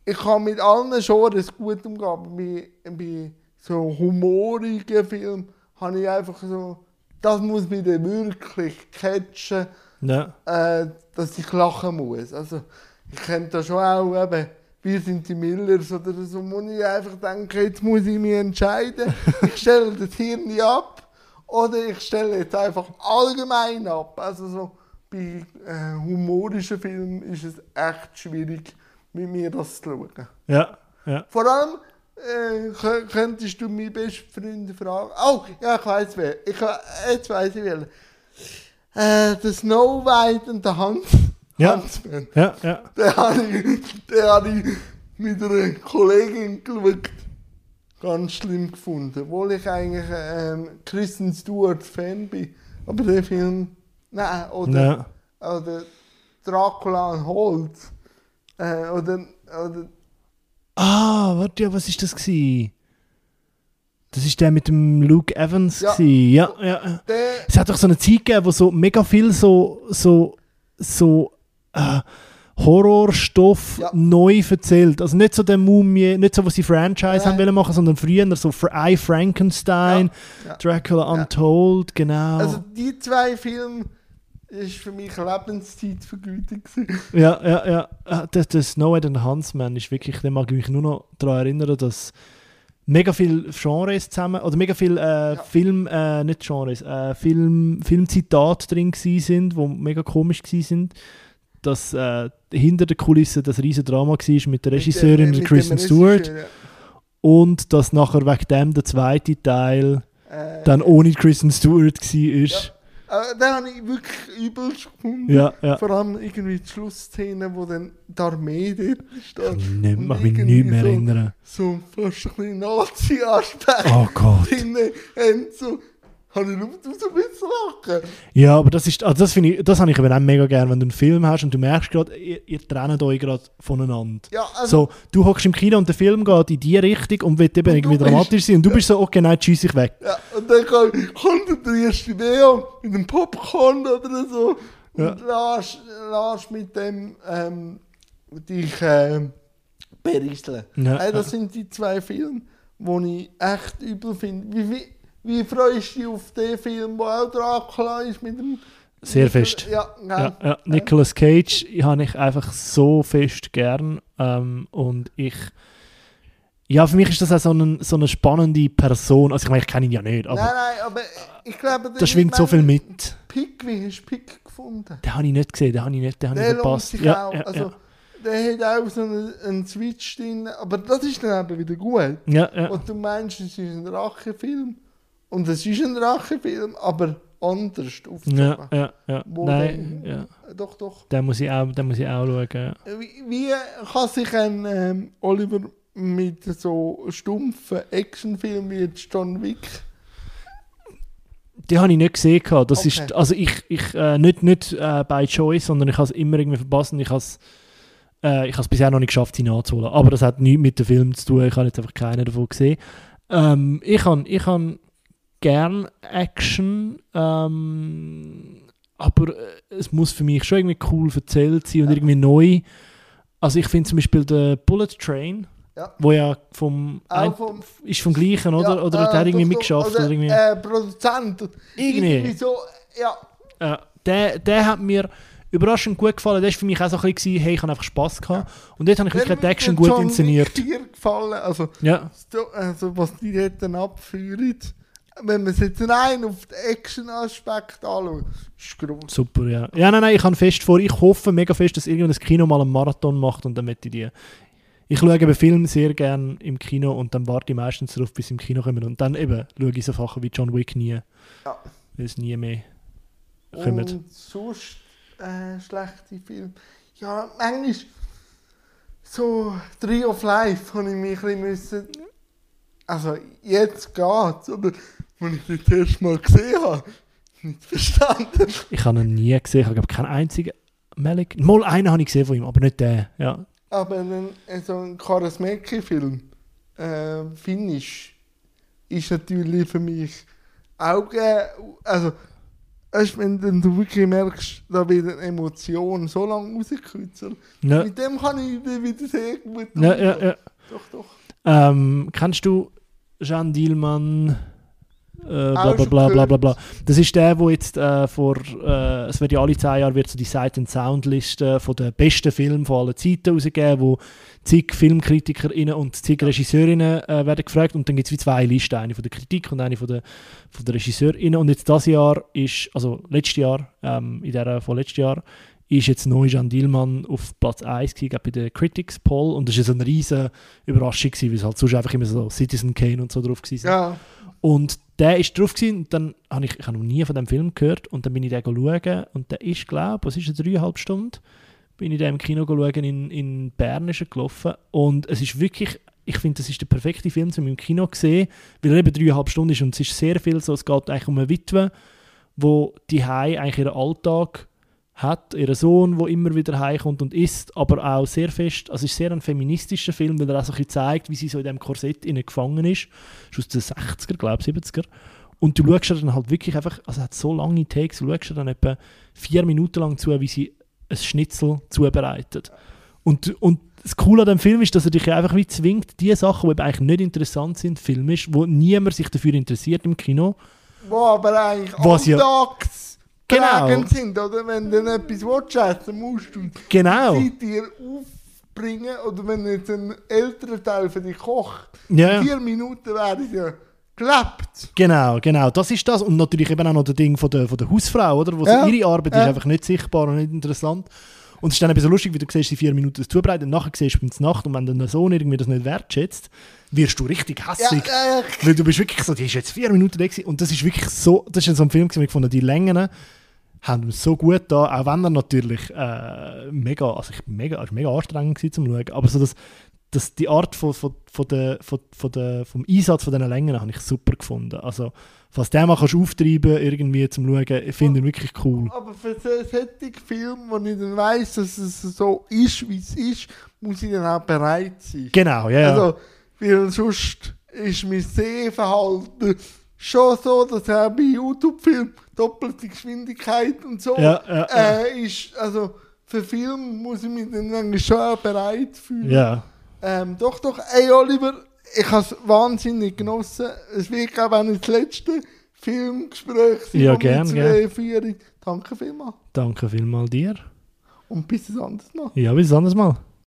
ich kann mit allen Genres gut umgehen, aber bei, bei so humorigen Filmen habe ich einfach so, das muss mich dann wirklich catchen, ja. äh, dass ich lachen muss. Also ich kenne da schon auch eben, wir sind die Millers oder so, wo ich einfach denke, jetzt muss ich mich entscheiden, ich stelle das Hirn ab oder ich stelle jetzt einfach allgemein ab. Also so bei äh, humorischen Filmen ist es echt schwierig, mit mir das zu schauen. Ja, ja. Vor allem äh, kö- könntest du meine besten Freunde fragen. Oh, ja, ich weiß wer. Ich, ha- jetzt weiß ich wer. Äh, der Snow White und der Hans. Ja. Huntsman. Ja, ja. Den habe ich, den habe ich mit einer Kollegin geschaut. Ganz schlimm gefunden. Obwohl ich eigentlich ähm, Kristen Stewart Fan bin. Aber der Film. Nein, oder, ja. oder Dracula und Holz. Äh, oder, oder Ah, warte, ja, was ist das gsi? Das ist der mit dem Luke Evans Ja. gsi. Ja, ja. der. Es hat doch so eine Zeit gegeben, wo so mega viel so, so, so äh, Horrorstoff Ja. neu erzählt. Also nicht so der Mumie, nicht so, was sie Franchise Nein. haben wollen machen, sondern früher so I Frankenstein, Ja. Dracula. Untold, genau. Also die zwei Filme ist für mich Lebenszeitvergütung. Ja, ja, ja. Äh, Der, der Snow and Huntsman ist wirklich, da mag ich mich nur noch daran erinnern, dass mega viele Genres zusammen, oder mega viele äh, Ja. Film, äh, nicht Genres, äh, Film, Filmzitate drin sind, wo mega komisch sind. Dass äh, hinter der Kulisse das riesen Drama war mit der Regisseurin, Mit Kristen mit dem Stewart. Regisseur, Und dass nachher wegen dem der zweite Teil ja. Äh, dann ohne Kristen Stewart war. Ja. Aber den habe ich wirklich übelst gefunden. Ja, ja. Vor allem irgendwie die Schlussszene, wo dann die Armee dort steht. Ich nicht, mag mich nicht mehr so- erinnern. So fast ein bisschen Nazi-Aspekt Oh Gott. drin. Und so, habe ich ein bisschen lachen. Ja, aber das ist, also das finde ich, das habe ich eben auch mega gern, wenn du einen Film hast und du merkst gerade, ihr, ihr trennt euch gerade voneinander. Ja, also, So, du hockst im Kino und der Film geht in die Richtung und wird eben Und irgendwie dramatisch sein und du bist so, okay, nein, tschüss, ich weg. ja, und dann kommt, der erste Neo mit dem Popcorn oder so. Ja. Und lass, lass mit dem ähm, dich ähm, berieseln. Ja, Hey, das sind die zwei Filme, die ich echt übel finde. Wie, wie, wie freust du dich auf den Film, wo auch Dracula ist mit dem... Sehr fest. Ja, Ja, ja. Nicolas Cage habe ich einfach so fest gern ähm, und ich ja, für mich ist das auch so, ein, so eine spannende Person. Also ich meine, ich kenne ihn ja nicht, aber Nein, nein, aber ich glaube... da schwingt so viel mit. Pick, wie hast du Pick gefunden? Den habe ich nicht gesehen, den habe ich nicht, den habe ich Der verpasst. Ja, auch. ja, also, ja. Der hat auch so einen, einen Switch drin, aber das ist dann eben wieder gut. ja, ja. Und du meinst, es ist ein Rachefilm. Und es ist ein Rachefilm, aber anders aufgezogen. Ja, ja, ja. Nein, dann- ja. Doch, doch. Den muss ich auch, den muss ich auch schauen. Ja. Wie, wie kann sich ein ähm, Oliver mit so stumpfen Actionfilmen wie jetzt John Wick Die habe ich nicht gesehen. gehabt. Das Okay. ist, also ich, ich äh, nicht, nicht äh, by choice, sondern ich habe es immer irgendwie verpasst und ich habe es äh, ich bisher noch nicht geschafft, sie nachzuholen. Aber das hat nichts mit dem Film zu tun. Ich habe jetzt einfach keinen davon gesehen. Ähm, ich habe ich habe gern Action, ähm, aber äh, es muss für mich schon irgendwie cool erzählt sein und Ja. irgendwie neu. Also ich finde zum Beispiel den Bullet Train, Ja. wo ja vom, ein, vom ist vom gleichen, oder? Ja, oder äh, der hat irgendwie doch, doch, mitgeschafft. oder, oder irgendwie. Äh, Produzent. Irgendwie. so, ja. Ja, der, der hat mir überraschend gut gefallen. Der war für mich auch so ein bisschen, hey, ich habe einfach Spass gehabt. Und dort habe ich wirklich die Action gut inszeniert. 4 gefallen. Also, Ja, so- also was die dort dann abführen. Wenn man es jetzt rein auf den Action-Aspekt anschaut, ist gross. super, ja. Ja, nein, nein, ich habe fest vor, ich hoffe mega fest, dass irgendwann das Kino mal einen Marathon macht und dann möchte ich die. Ich schaue eben Filme sehr gerne im Kino und dann warte ich meistens darauf, bis sie im Kino kommen. Und dann eben schaue ich so Sachen wie John Wick nie. Ja. Weil es nie mehr kommen. Und sonst äh, schlechte Filme. Ja, manchmal so Tree of Life habe ich mich ein bisschen müssen. Also jetzt geht's, aber wenn ich das erste Mal gesehen habe, nicht verstanden. Ich habe ihn nie gesehen, ich habe keinen einzigen Malik. Mal einen habe ich gesehen von ihm, aber nicht den. Ja. Aber ein, so ein Karasmeki-Film, äh, Finnisch, ist natürlich für mich auch, äh, also, weißt, wenn dann du wirklich merkst, da wird eine Emotion so lange rausgekürzelt. Ja, Mit dem kann ich wieder sehr gut ja, ja. ja. Doch, doch. Ähm, kennst du Jean Dielmann Äh, bla, bla, bla, bla, bla. Das ist der, wo jetzt äh, vor, äh, es wird ja alle zehn Jahre wird so die Sight and Sound Liste von den besten Filmen von allen Zeiten rausgegeben, wo zig FilmkritikerInnen und zig RegisseurInnen äh, werden gefragt und dann gibt es wie zwei Listen, eine von der Kritik und eine von der, von der RegisseurInnen und jetzt das Jahr ist, also letztes Jahr, ähm, in der von letztes Jahr, ist jetzt neu Jean Dielmann auf Platz 1 gewesen, bei der Critics Poll und das war so eine riesige Überraschung, gewesen, weil es halt sonst einfach immer so Citizen Kane und so drauf war. Ja. Und der ist drauf gewesen, und dann habe ich, ich habe noch nie von dem Film gehört und dann bin ich den schauen und der ist, glaube was ist es, dreieinhalb Stunden, bin ich den im Kino schauen, in, in Bern ist er gelaufen und es ist wirklich, ich finde, das ist der perfekte Film, um im Kino zu sehen, weil er eben dreieinhalb Stunden ist und es ist sehr viel so, es geht eigentlich um eine Witwe, wo die eigentlich ihren Alltag hat, ihren Sohn, der immer wieder heimkommt und isst, aber auch sehr fest, also es ist sehr ein feministischer Film, weil er auch so ein bisschen zeigt, wie sie so in diesem Korsett innen gefangen ist. Das ist aus den 60er, glaube ich, 70er. Und du schaust dann halt wirklich einfach, also es hat so lange Takes, du schaust dann etwa vier Minuten lang zu, wie sie ein Schnitzel zubereitet. Und, und das Coole an dem Film ist, dass er dich einfach wie zwingt, die Sachen, die eben eigentlich nicht interessant sind, filmisch, wo niemand sich dafür interessiert im Kino, Wo aber eigentlich Was ja- Genau. sind, oder? Wenn du etwas willst, essen musst du Genau. die Zeit dir aufbringen, oder wenn jetzt ein älterer Teil für dich kocht, Ja, in vier Minuten wäre es ja gelebt. Genau, genau, das ist das. Und natürlich eben auch noch das Ding von der, von der Hausfrau, oder? Wo Ja, ihre Arbeit ja. ist einfach nicht sichtbar und nicht interessant. Und es ist dann eben so lustig, wie du siehst, die vier Minuten das zubereiten und nachher siehst du in der Nacht und wenn dein Sohn irgendwie das nicht wertschätzt, wirst du richtig hässig. ja, ja. Weil du bist wirklich so, die ist jetzt vier Minuten gewesen. und das ist wirklich so, das ist so ein Film wo ich gefunden, die Längen haben mir so gut da, auch wenn er natürlich äh, mega, also ich, mega, war mega anstrengend gewesen zum Schauen, aber so das, das, die Art von, von, von der, von, von der, vom Einsatz von diesen Längen habe ich super gefunden. Also, falls du den mal kannst auftreiben irgendwie zum Schauen, ich finde ihn wirklich cool. Aber für so einen solchen Film, wo ich dann weiss, dass es so ist, wie es ist, muss ich dann auch bereit sein. Genau, ja. Also, weil sonst ist mein Sehverhalten schon so, dass auch bei YouTube-Filmen doppelte Geschwindigkeit und so ja, ja, äh, ist. Also, für Film muss ich mich dann schon bereit fühlen. ja. Ähm, doch, doch, ey Oliver, ich habe es wahnsinnig genossen. Es wird, ich, auch nicht das letzte Filmgespräch sein, Ja, wir gern, zwei gern. führen. Danke vielmals. Danke vielmals dir. Und bis ein anderes Mal. Ja, bis ein anderes Mal.